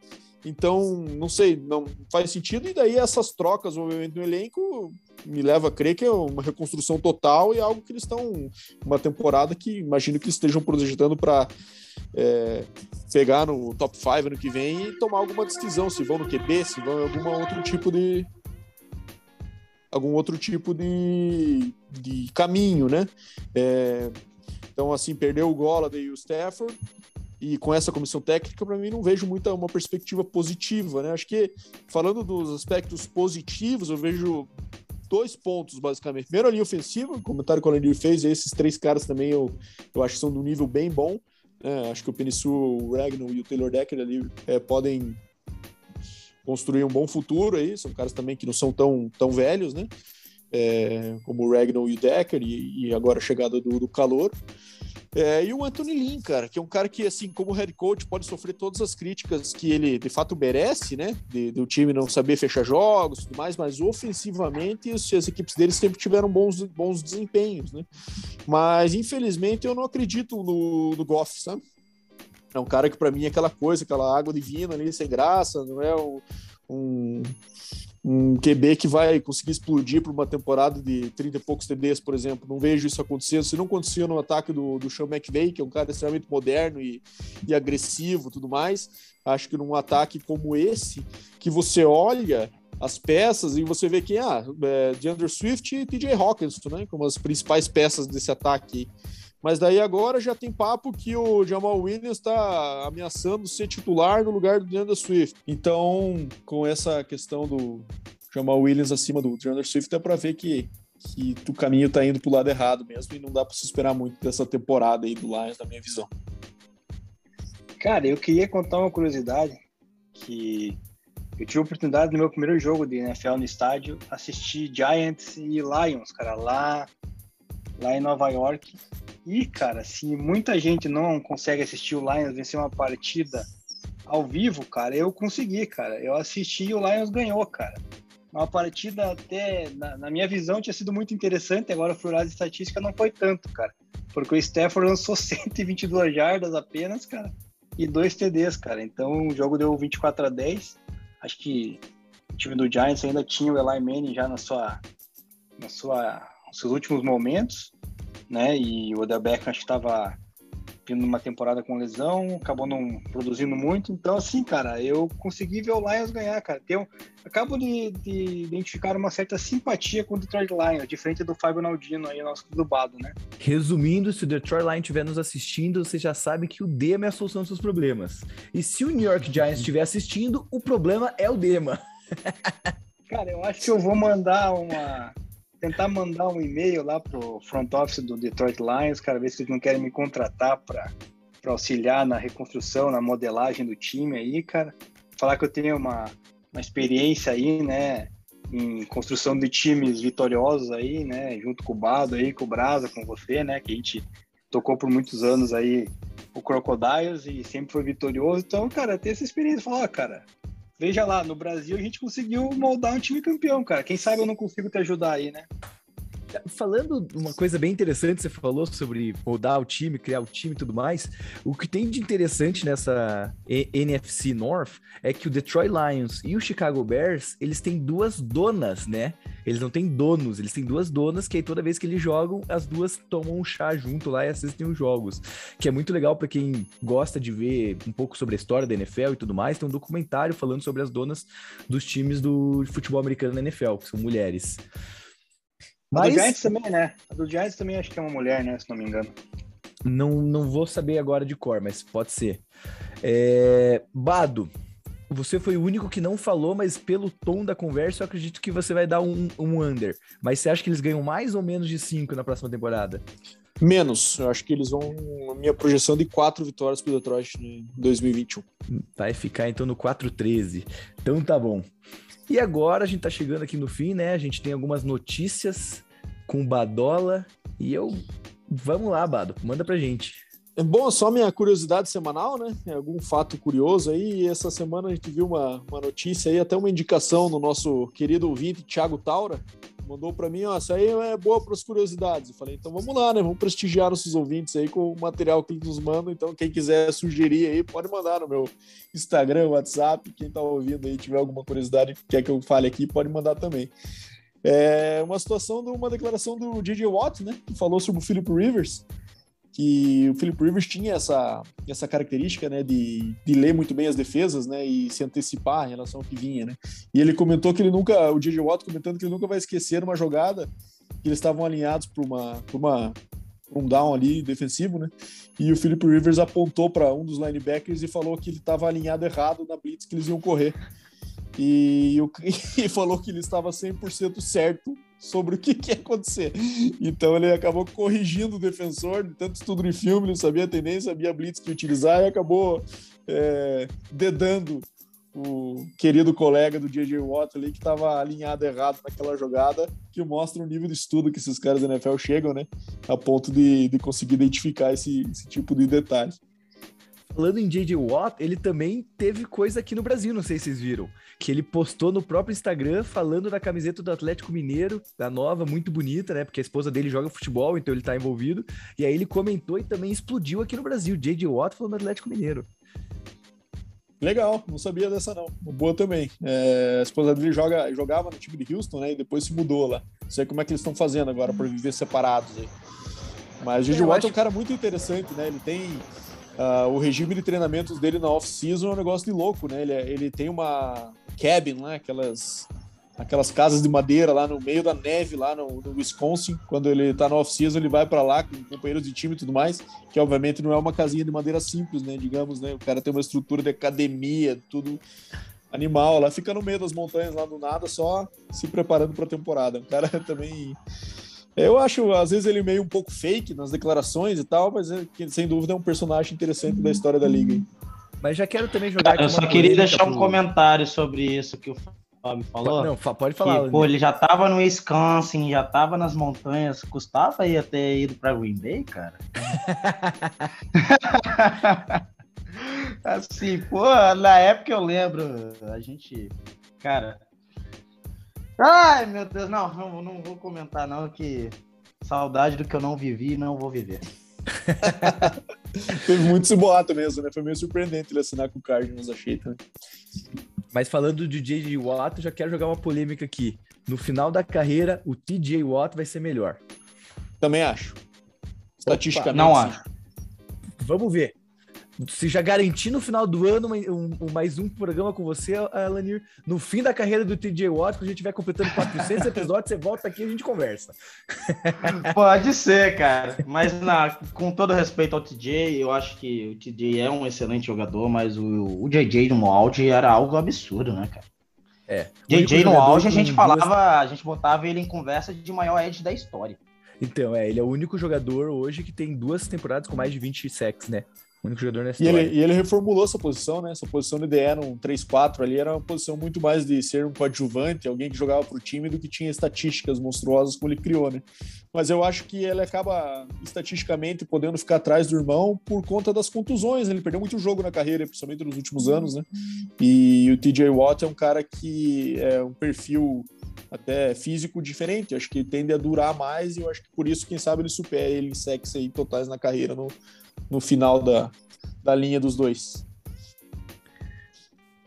Então, não sei, não faz sentido. E daí essas trocas, obviamente, no elenco me leva a crer que é uma reconstrução total e algo que eles estão. Uma temporada que imagino que estejam projetando para é, pegar no top 5 ano que vem e tomar alguma decisão, se vão no QB, se vão em algum outro tipo de. algum outro tipo de, de caminho, né? É, então, assim, perdeu o Gola e o Stafford e com essa comissão técnica, para mim, não vejo muita uma perspectiva positiva, né? Acho que, falando dos aspectos positivos, eu vejo dois pontos, basicamente. Primeiro, a linha ofensiva, o comentário que o Alandir fez, esses três caras também eu, eu acho que são de um nível bem bom. Né? Acho que o Penissu, o Ragnar e o Taylor Decker ali é, podem construir um bom futuro aí. São caras também que não são tão, tão velhos, né? É, como o Ragnar e o Decker, e, e agora a chegada do, do calor. É, e o Anthony Lynn, cara, que é um cara que, assim, como head coach, pode sofrer todas as críticas que ele de fato merece, né? De, do time não saber fechar jogos e tudo mais, mas ofensivamente as, as equipes dele sempre tiveram bons, bons desempenhos, né? Mas infelizmente eu não acredito no, no Goff, sabe? É um cara que para mim é aquela coisa, aquela água divina ali, sem graça, não é um, um um QB que vai conseguir explodir por uma temporada de 30 e poucos TDs, por exemplo. Não vejo isso acontecendo. Se não acontecia no ataque do, do Sean McVay, que é um cara extremamente moderno e, e agressivo tudo mais, acho que num ataque como esse, que você olha as peças e você vê que, ah, é, DeAndre Swift e TJ Hawkinson, né, como as principais peças desse ataque. Mas daí agora já tem papo que o Jamal Williams está ameaçando ser titular no lugar do DeAndre Swift. Então, com essa questão do Jamal Williams acima do DeAndre Swift, é para ver que, que o caminho está indo para o lado errado mesmo e não dá para se esperar muito dessa temporada aí do Lions, na minha visão. Cara, eu queria contar uma curiosidade que eu tive a oportunidade no meu primeiro jogo de NFL no estádio assistir Giants e Lions, cara, lá lá em Nova York. E, cara, se muita gente não consegue assistir o Lions vencer uma partida ao vivo, cara, eu consegui, cara. Eu assisti e o Lions ganhou, cara. Uma partida até, na, na minha visão, tinha sido muito interessante. Agora, fui olhar de estatística, não foi tanto, cara. Porque o Stafford lançou 122 jardas apenas, cara, e dois TDs, cara. Então, o jogo deu 24 a 10. Acho que o time do Giants ainda tinha o Eli Manning já na sua, na sua, nos seus últimos momentos né? E o Odell Beckham acho que estava vindo numa temporada com lesão, acabou não produzindo muito. Então, assim, cara, eu consegui ver o Lions ganhar, cara. Tem acabo de, de, identificar uma certa simpatia com o Detroit Lions, diferente do Fábio Naldino aí, nosso dubado, né? Resumindo, se o Detroit Lions estiver nos assistindo, você já sabe que o Dema é a solução dos seus problemas. E se o New York Giants estiver assistindo, o problema é o Dema. cara, eu acho que eu vou mandar uma tentar mandar um e-mail lá pro front office do Detroit Lions, cara, ver se eles não querem me contratar para auxiliar na reconstrução, na modelagem do time aí, cara. Falar que eu tenho uma, uma experiência aí, né, em construção de times vitoriosos aí, né, junto com o Bado aí, com o Brasa, com você, né, que a gente tocou por muitos anos aí o Crocodiles e sempre foi vitorioso. Então, cara, ter essa experiência, falar, cara, Veja lá, no Brasil a gente conseguiu moldar um time campeão, cara. Quem sabe eu não consigo te ajudar aí, né? Falando uma coisa bem interessante, você falou sobre mudar o time, criar o time e tudo mais. O que tem de interessante nessa NFC North é que o Detroit Lions e o Chicago Bears, eles têm duas donas, né? Eles não têm donos, eles têm duas donas que aí toda vez que eles jogam, as duas tomam um chá junto lá e assistem os jogos. Que é muito legal para quem gosta de ver um pouco sobre a história da NFL e tudo mais. Tem um documentário falando sobre as donas dos times do futebol americano na NFL, que são mulheres. Mas... A do Giants também, né? A do Giants também acho que é uma mulher, né? Se não me engano. Não, não vou saber agora de cor, mas pode ser. É... Bado, você foi o único que não falou, mas pelo tom da conversa, eu acredito que você vai dar um, um under. Mas você acha que eles ganham mais ou menos de 5 na próxima temporada? Menos. Eu acho que eles vão. A minha projeção de quatro vitórias para o Detroit em 2021. Vai ficar então no 4-13. Então tá bom. E agora a gente tá chegando aqui no fim, né? A gente tem algumas notícias com Badola e eu. Vamos lá, Bado, manda pra gente. É bom, só minha curiosidade semanal, né? Algum fato curioso aí. Essa semana a gente viu uma, uma notícia aí, até uma indicação no nosso querido ouvinte, Thiago Taura. Mandou para mim, ó, isso aí é boa para as curiosidades. Eu falei, então vamos lá, né? Vamos prestigiar nossos ouvintes aí com o material que eles nos mandam. Então, quem quiser sugerir aí, pode mandar no meu Instagram, WhatsApp. Quem tá ouvindo aí, tiver alguma curiosidade, quer que eu fale aqui, pode mandar também. É uma situação de uma declaração do DJ Watt, né? Que falou sobre o Philip Rivers que o Philip Rivers tinha essa, essa característica, né, de, de ler muito bem as defesas, né, e se antecipar em relação ao que vinha, né. E ele comentou que ele nunca, o J.J. Watt comentando que ele nunca vai esquecer uma jogada que eles estavam alinhados para uma, por uma um down ali defensivo, né? E o Philip Rivers apontou para um dos linebackers e falou que ele estava alinhado errado na blitz que eles iam correr. E, e falou que ele estava 100% certo sobre o que, que ia acontecer. Então ele acabou corrigindo o defensor, de tanto estudo de filme, ele sabia a tendência, sabia a blitz que utilizar e acabou é, dedando o querido colega do J.J. Watt ali que estava alinhado errado naquela jogada, que mostra o nível de estudo que esses caras da NFL chegam, né? A ponto de, de conseguir identificar esse, esse tipo de detalhe. Falando em J.J. Watt, ele também teve coisa aqui no Brasil, não sei se vocês viram. Que ele postou no próprio Instagram falando da camiseta do Atlético Mineiro, da nova, muito bonita, né? Porque a esposa dele joga futebol, então ele tá envolvido. E aí ele comentou e também explodiu aqui no Brasil. J.J. Watt falando do Atlético Mineiro. Legal, não sabia dessa não. Boa também. É, a esposa dele joga, jogava no time de Houston, né? E depois se mudou lá. Não sei como é que eles estão fazendo agora para viver separados aí. Mas o J.J. Watt é um cara muito interessante, né? Ele tem Uh, o regime de treinamentos dele na off-season é um negócio de louco, né? Ele, é, ele tem uma cabin, né? Aquelas, aquelas casas de madeira lá no meio da neve, lá no, no Wisconsin. Quando ele tá na off-season, ele vai para lá com companheiros de time e tudo mais, que obviamente não é uma casinha de madeira simples, né? Digamos, né? O cara tem uma estrutura de academia, tudo animal. Lá fica no meio das montanhas, lá do nada, só se preparando para a temporada. O cara também eu acho, às vezes, ele meio um pouco fake nas declarações e tal, mas é, sem dúvida é um personagem interessante da história da liga. Mas já quero também jogar. Eu só queria deixar pro... um comentário sobre isso que o Fábio falou. Não, pode falar. Que, pô, ele já tava no Wisconsin, já tava nas montanhas. Custava ia ter ido pra Green Bay, cara? assim, pô, na época eu lembro, a gente. Cara, Ai, meu Deus, não, não, não vou comentar, não, que saudade do que eu não vivi e não vou viver. Teve muito esse boato mesmo, né? Foi meio surpreendente ele assinar com o Cardinals, achei também. Mas falando do DJ Watt, eu já quero jogar uma polêmica aqui. No final da carreira, o TJ Watt vai ser melhor. Também acho. Estatisticamente. Não acho. Vamos ver se já garantir no final do ano um, um, mais um programa com você, Alanir, no fim da carreira do TJ Watt, quando a gente estiver completando 400 episódios, você volta aqui e a gente conversa. Pode ser, cara. Mas na, com todo respeito ao TJ, eu acho que o TJ é um excelente jogador, mas o, o JJ no auge era algo absurdo, né, cara? É. JJ no auge, a gente falava, a gente botava ele em conversa de maior edge da história. Então, é, ele é o único jogador hoje que tem duas temporadas com mais de 20 sacks, né? O único jogador nessa e ele, e ele reformulou essa posição, né? Essa posição de DE no 3-4 ali era uma posição muito mais de ser um coadjuvante, alguém que jogava pro time do que tinha estatísticas monstruosas como ele criou, né? Mas eu acho que ele acaba estatisticamente podendo ficar atrás do irmão por conta das contusões. Ele perdeu muito jogo na carreira, principalmente nos últimos anos, né? E o TJ Watt é um cara que é um perfil até físico diferente. Acho que tende a durar mais e eu acho que por isso, quem sabe, ele supera ele em sexo aí totais na carreira no, no final da, da linha dos dois.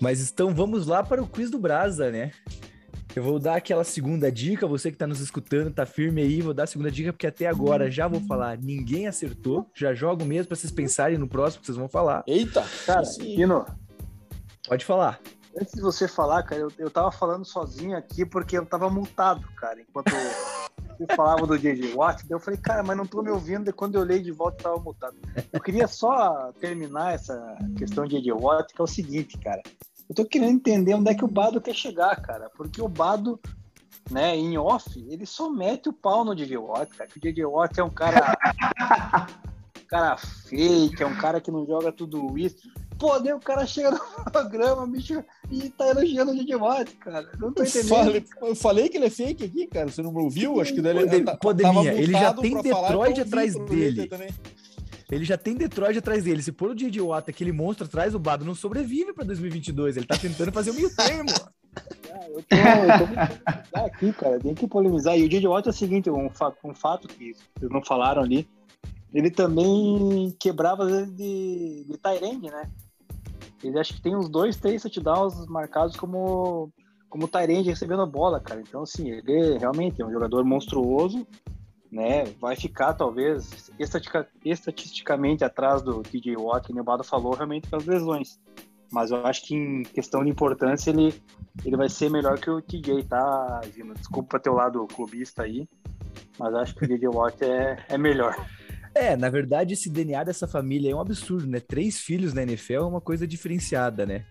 Mas então vamos lá para o quiz do Brasa, né? Eu vou dar aquela segunda dica, você que está nos escutando, tá firme aí, vou dar a segunda dica, porque até agora já vou falar, ninguém acertou, já jogo mesmo para vocês pensarem no próximo que vocês vão falar. Eita! Cara, Pino, pode falar. Antes de você falar, cara, eu, eu tava falando sozinho aqui porque eu tava multado, cara, enquanto eu falava do JJ Watt, eu falei, cara, mas não tô me ouvindo, e quando eu olhei de volta tava multado. Eu queria só terminar essa questão de JJ Watt, que é o seguinte, cara, eu tô querendo entender onde é que o Bado quer chegar, cara, porque o Bado, né, em off, ele só mete o pau no JJ Watt, cara, que o JJ Watt é um cara... um cara fake, é um cara que não joga tudo isso. Pô, daí o cara chega no programa, bicho, e tá elogiando o Digimon, cara. Não tô entendendo. Eu falei, eu falei, que ele é fake aqui, cara. Você não me ouviu? Acho que dele, ele, tá, Pandemia, ele já tem Detroit atrás dele. Ele já tem Detroit atrás dele. Se pôr o J.J. Watt, aquele monstro atrás, o Bado não sobrevive pra 2022. Ele tá tentando fazer o meio termo. Ah, eu tô, eu tô aqui, cara. Tem que polemizar. E o J.J. Watt é o seguinte, um, fato, um fato que vocês não falaram ali. Ele também quebrava às vezes de, de Tyrande, né? Ele acho que tem uns dois, três touchdowns marcados como, como Tyrande recebendo a bola, cara. Então, assim, ele realmente é um jogador monstruoso, né? Vai ficar, talvez, estatisticamente atrás do TJ Watt, que o Nevado falou, realmente pelas lesões. Mas eu acho que em questão de importância, ele, ele vai ser melhor que o TJ, tá, Gino? Desculpa teu lado clubista aí, mas acho que o TJ Watt é, é melhor. É, na verdade, esse DNA dessa família é um absurdo, né? Três filhos na NFL é uma coisa diferenciada, né?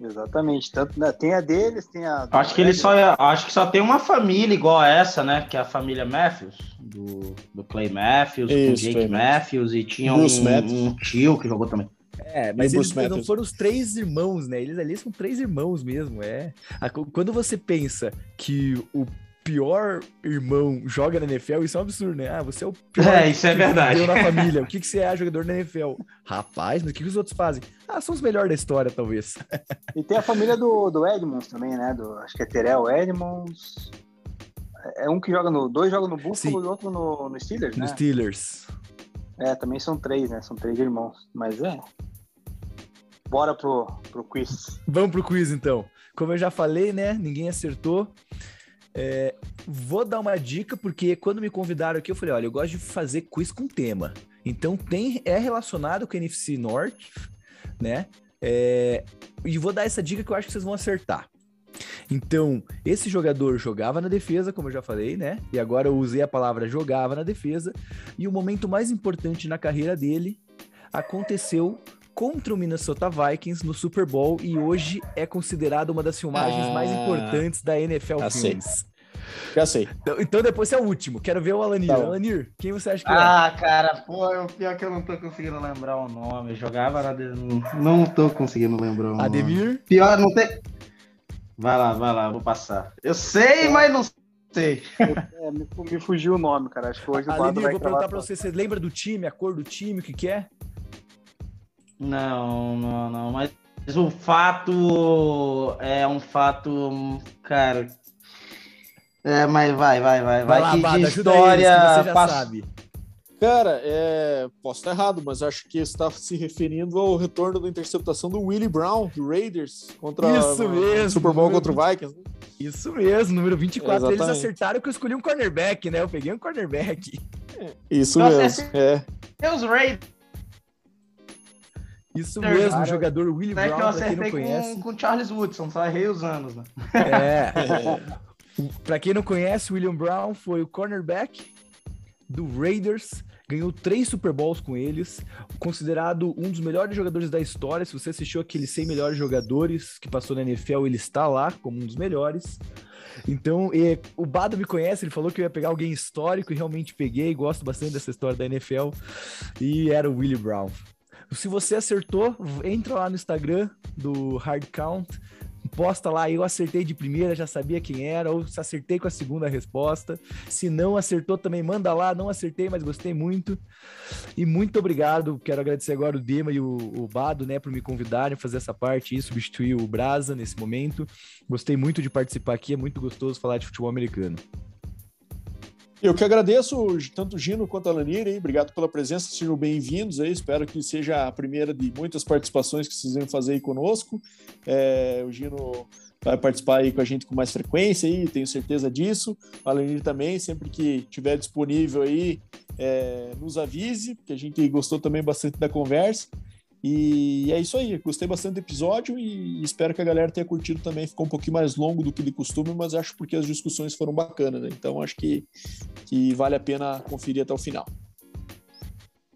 Exatamente. Tanto, né, tem a deles, tem a. Acho que ele só é, acho que só tem uma família igual a essa, né? Que é a família Matthews, do, do Clay Matthews, Isso, com Jake Matthews, e tinha um, um, tio que jogou também. É, mas eles não foram os três irmãos, né? Eles ali são três irmãos mesmo, é. Quando você pensa que o pior irmão joga na NFL, isso é um absurdo, né? Ah, você é o pior. É, isso é verdade. na família. O que, que você é jogador na NFL? Rapaz, mas o que, que os outros fazem? Ah, são os melhores da história, talvez. E tem a família do, do Edmonds também, né? Do, acho que é Terrell Edmonds. É um que joga no. Dois jogam no Buffalo Sim. e outro no, no Steelers, né? No Steelers. É, também são três, né? São três irmãos. Mas é. Bora pro, pro quiz. Vamos pro quiz, então. Como eu já falei, né? Ninguém acertou. É, vou dar uma dica, porque quando me convidaram aqui, eu falei: olha, eu gosto de fazer quiz com tema. Então tem, é relacionado com o NFC Norte, né? É, e vou dar essa dica que eu acho que vocês vão acertar. Então, esse jogador jogava na defesa, como eu já falei, né? E agora eu usei a palavra jogava na defesa. E o momento mais importante na carreira dele aconteceu contra o Minnesota Vikings no Super Bowl e hoje é considerado uma das filmagens ah, mais importantes da NFL já Films. Sei. Já sei. Então, então, depois é o último. Quero ver o Alanir. Tá Alanir, quem você acha que é? Ah, cara, pô, o pior que eu não tô conseguindo lembrar o nome. Eu jogava na. De... Não tô conseguindo lembrar o nome. Ademir? Pior, não tem. Vai lá, vai lá, vou passar. Eu sei, mas não sei. É, me, me, fugiu o nome, cara. Acho que hoje o Ademir, vou perguntar pra você. Você lembra do time, a cor do time, o que, que é? Não, não, não. Mas o fato é um fato, cara. É, mas vai, vai, vai, vai. vai lá, que Bada, de história que você já passa... sabe. Cara, é... posso estar errado, mas acho que está se referindo ao retorno da interceptação do Willie Brown, do Raiders, contra Isso mesmo, Super Bowl contra o Vikings. Isso mesmo, número 24. Exatamente. Eles acertaram que eu escolhi um cornerback, né? Eu peguei um cornerback. Isso Nossa, mesmo. É. é. Os Raiders isso mesmo, cara, o jogador Willie Brown, que eu acertei pra quem não conhece. Com, com Charles Woodson, só errei os anos, né? É. pra quem não conhece, William Brown foi o cornerback do Raiders, ganhou três Super Bowls com eles, considerado um dos melhores jogadores da história. Se você assistiu aqueles 100 melhores jogadores que passou na NFL, ele está lá como um dos melhores. Então, e, o Bado me conhece, ele falou que eu ia pegar alguém histórico e realmente peguei, gosto bastante dessa história da NFL, e era o Willie Brown. Se você acertou, entra lá no Instagram do Hard Count, posta lá, eu acertei de primeira, já sabia quem era, ou se acertei com a segunda resposta. Se não acertou também, manda lá, não acertei, mas gostei muito. E muito obrigado, quero agradecer agora o Dema e o, o Bado, né, por me convidarem a fazer essa parte e substituir o Brasa nesse momento. Gostei muito de participar aqui, é muito gostoso falar de futebol americano. Eu que agradeço tanto o Gino quanto a Lanir, hein? obrigado pela presença, sejam bem-vindos aí, espero que seja a primeira de muitas participações que vocês vêm fazer aí conosco. É, o Gino vai participar aí com a gente com mais frequência aí, tenho certeza disso. A Lanir também, sempre que tiver disponível aí, é, nos avise, porque a gente gostou também bastante da conversa. E é isso aí, gostei bastante do episódio e espero que a galera tenha curtido também. Ficou um pouquinho mais longo do que de costume, mas acho porque as discussões foram bacanas, né? Então acho que, que vale a pena conferir até o final.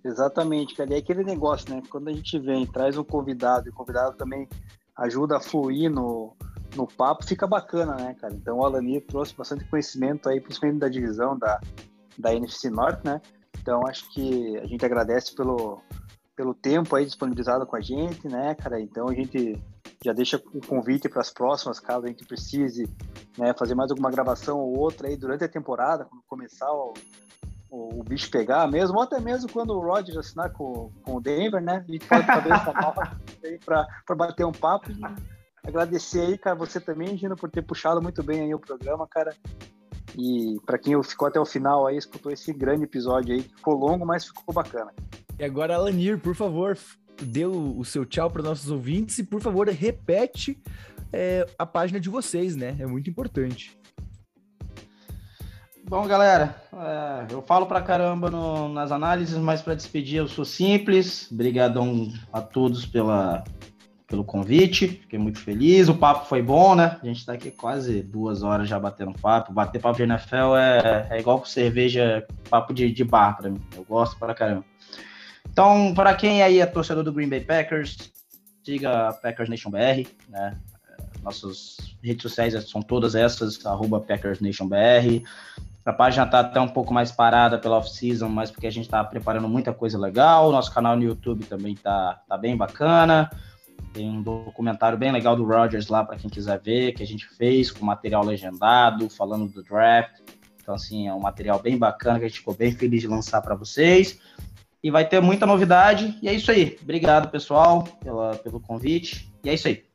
Exatamente, cara. E é aquele negócio, né? Quando a gente vem, traz um convidado e o convidado também ajuda a fluir no, no papo, fica bacana, né, cara? Então o Alani trouxe bastante conhecimento aí, principalmente da divisão da, da NFC Norte, né? Então acho que a gente agradece pelo pelo tempo aí disponibilizado com a gente, né, cara? Então a gente já deixa o convite para as próximas, caso a gente precise né, fazer mais alguma gravação ou outra aí durante a temporada, quando começar o, o, o bicho pegar mesmo, ou até mesmo quando o Rodgers assinar com, com o Denver, né? A gente pode fazer essa para bater um papo e agradecer aí, cara, você também, Gino, por ter puxado muito bem aí o programa, cara. E para quem ficou até o final aí, escutou esse grande episódio aí, que ficou longo, mas ficou bacana. E agora, Alanir, por favor, dê o, seu tchau para nossos ouvintes e, por favor, repete é, a página de vocês, né? É muito importante. Bom, galera, é, eu falo pra caramba no, nas análises, mas para despedir eu sou simples. Obrigadão a todos pela, pelo convite, fiquei muito feliz. O papo foi bom, né? A gente tá aqui quase duas horas já batendo papo. Bater papo de NFL é, é igual com cerveja, papo de, de bar pra mim. Eu gosto pra caramba. Então, para quem aí é torcedor do Green Bay Packers, siga Packers Nation BR, né? Nossas redes sociais são todas essas, arroba Packers Nation BR. A página está até um pouco mais parada pela off-season, mas porque a gente está preparando muita coisa legal. Nosso canal no YouTube também está tá bem bacana. Tem um documentário bem legal do Rogers lá para quem quiser ver, que a gente fez com material legendado, falando do draft. Então, assim, é um material bem bacana que a gente ficou bem feliz de lançar para vocês e vai ter muita novidade. E é isso aí. Obrigado, pessoal, pela, pelo convite. E é isso aí.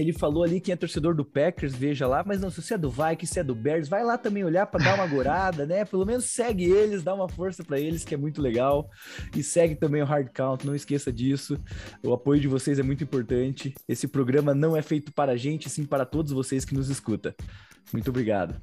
Ele falou ali quem é torcedor do Packers, veja lá, mas não, se você é do Vikings, se é do Bears, vai lá também olhar para dar uma gorada, né? Pelo menos segue eles, dá uma força para eles, que é muito legal. E segue também o Hard Count, não esqueça disso. O apoio de vocês é muito importante. Esse programa não é feito para a gente, sim para todos vocês que nos escutam. Muito obrigado.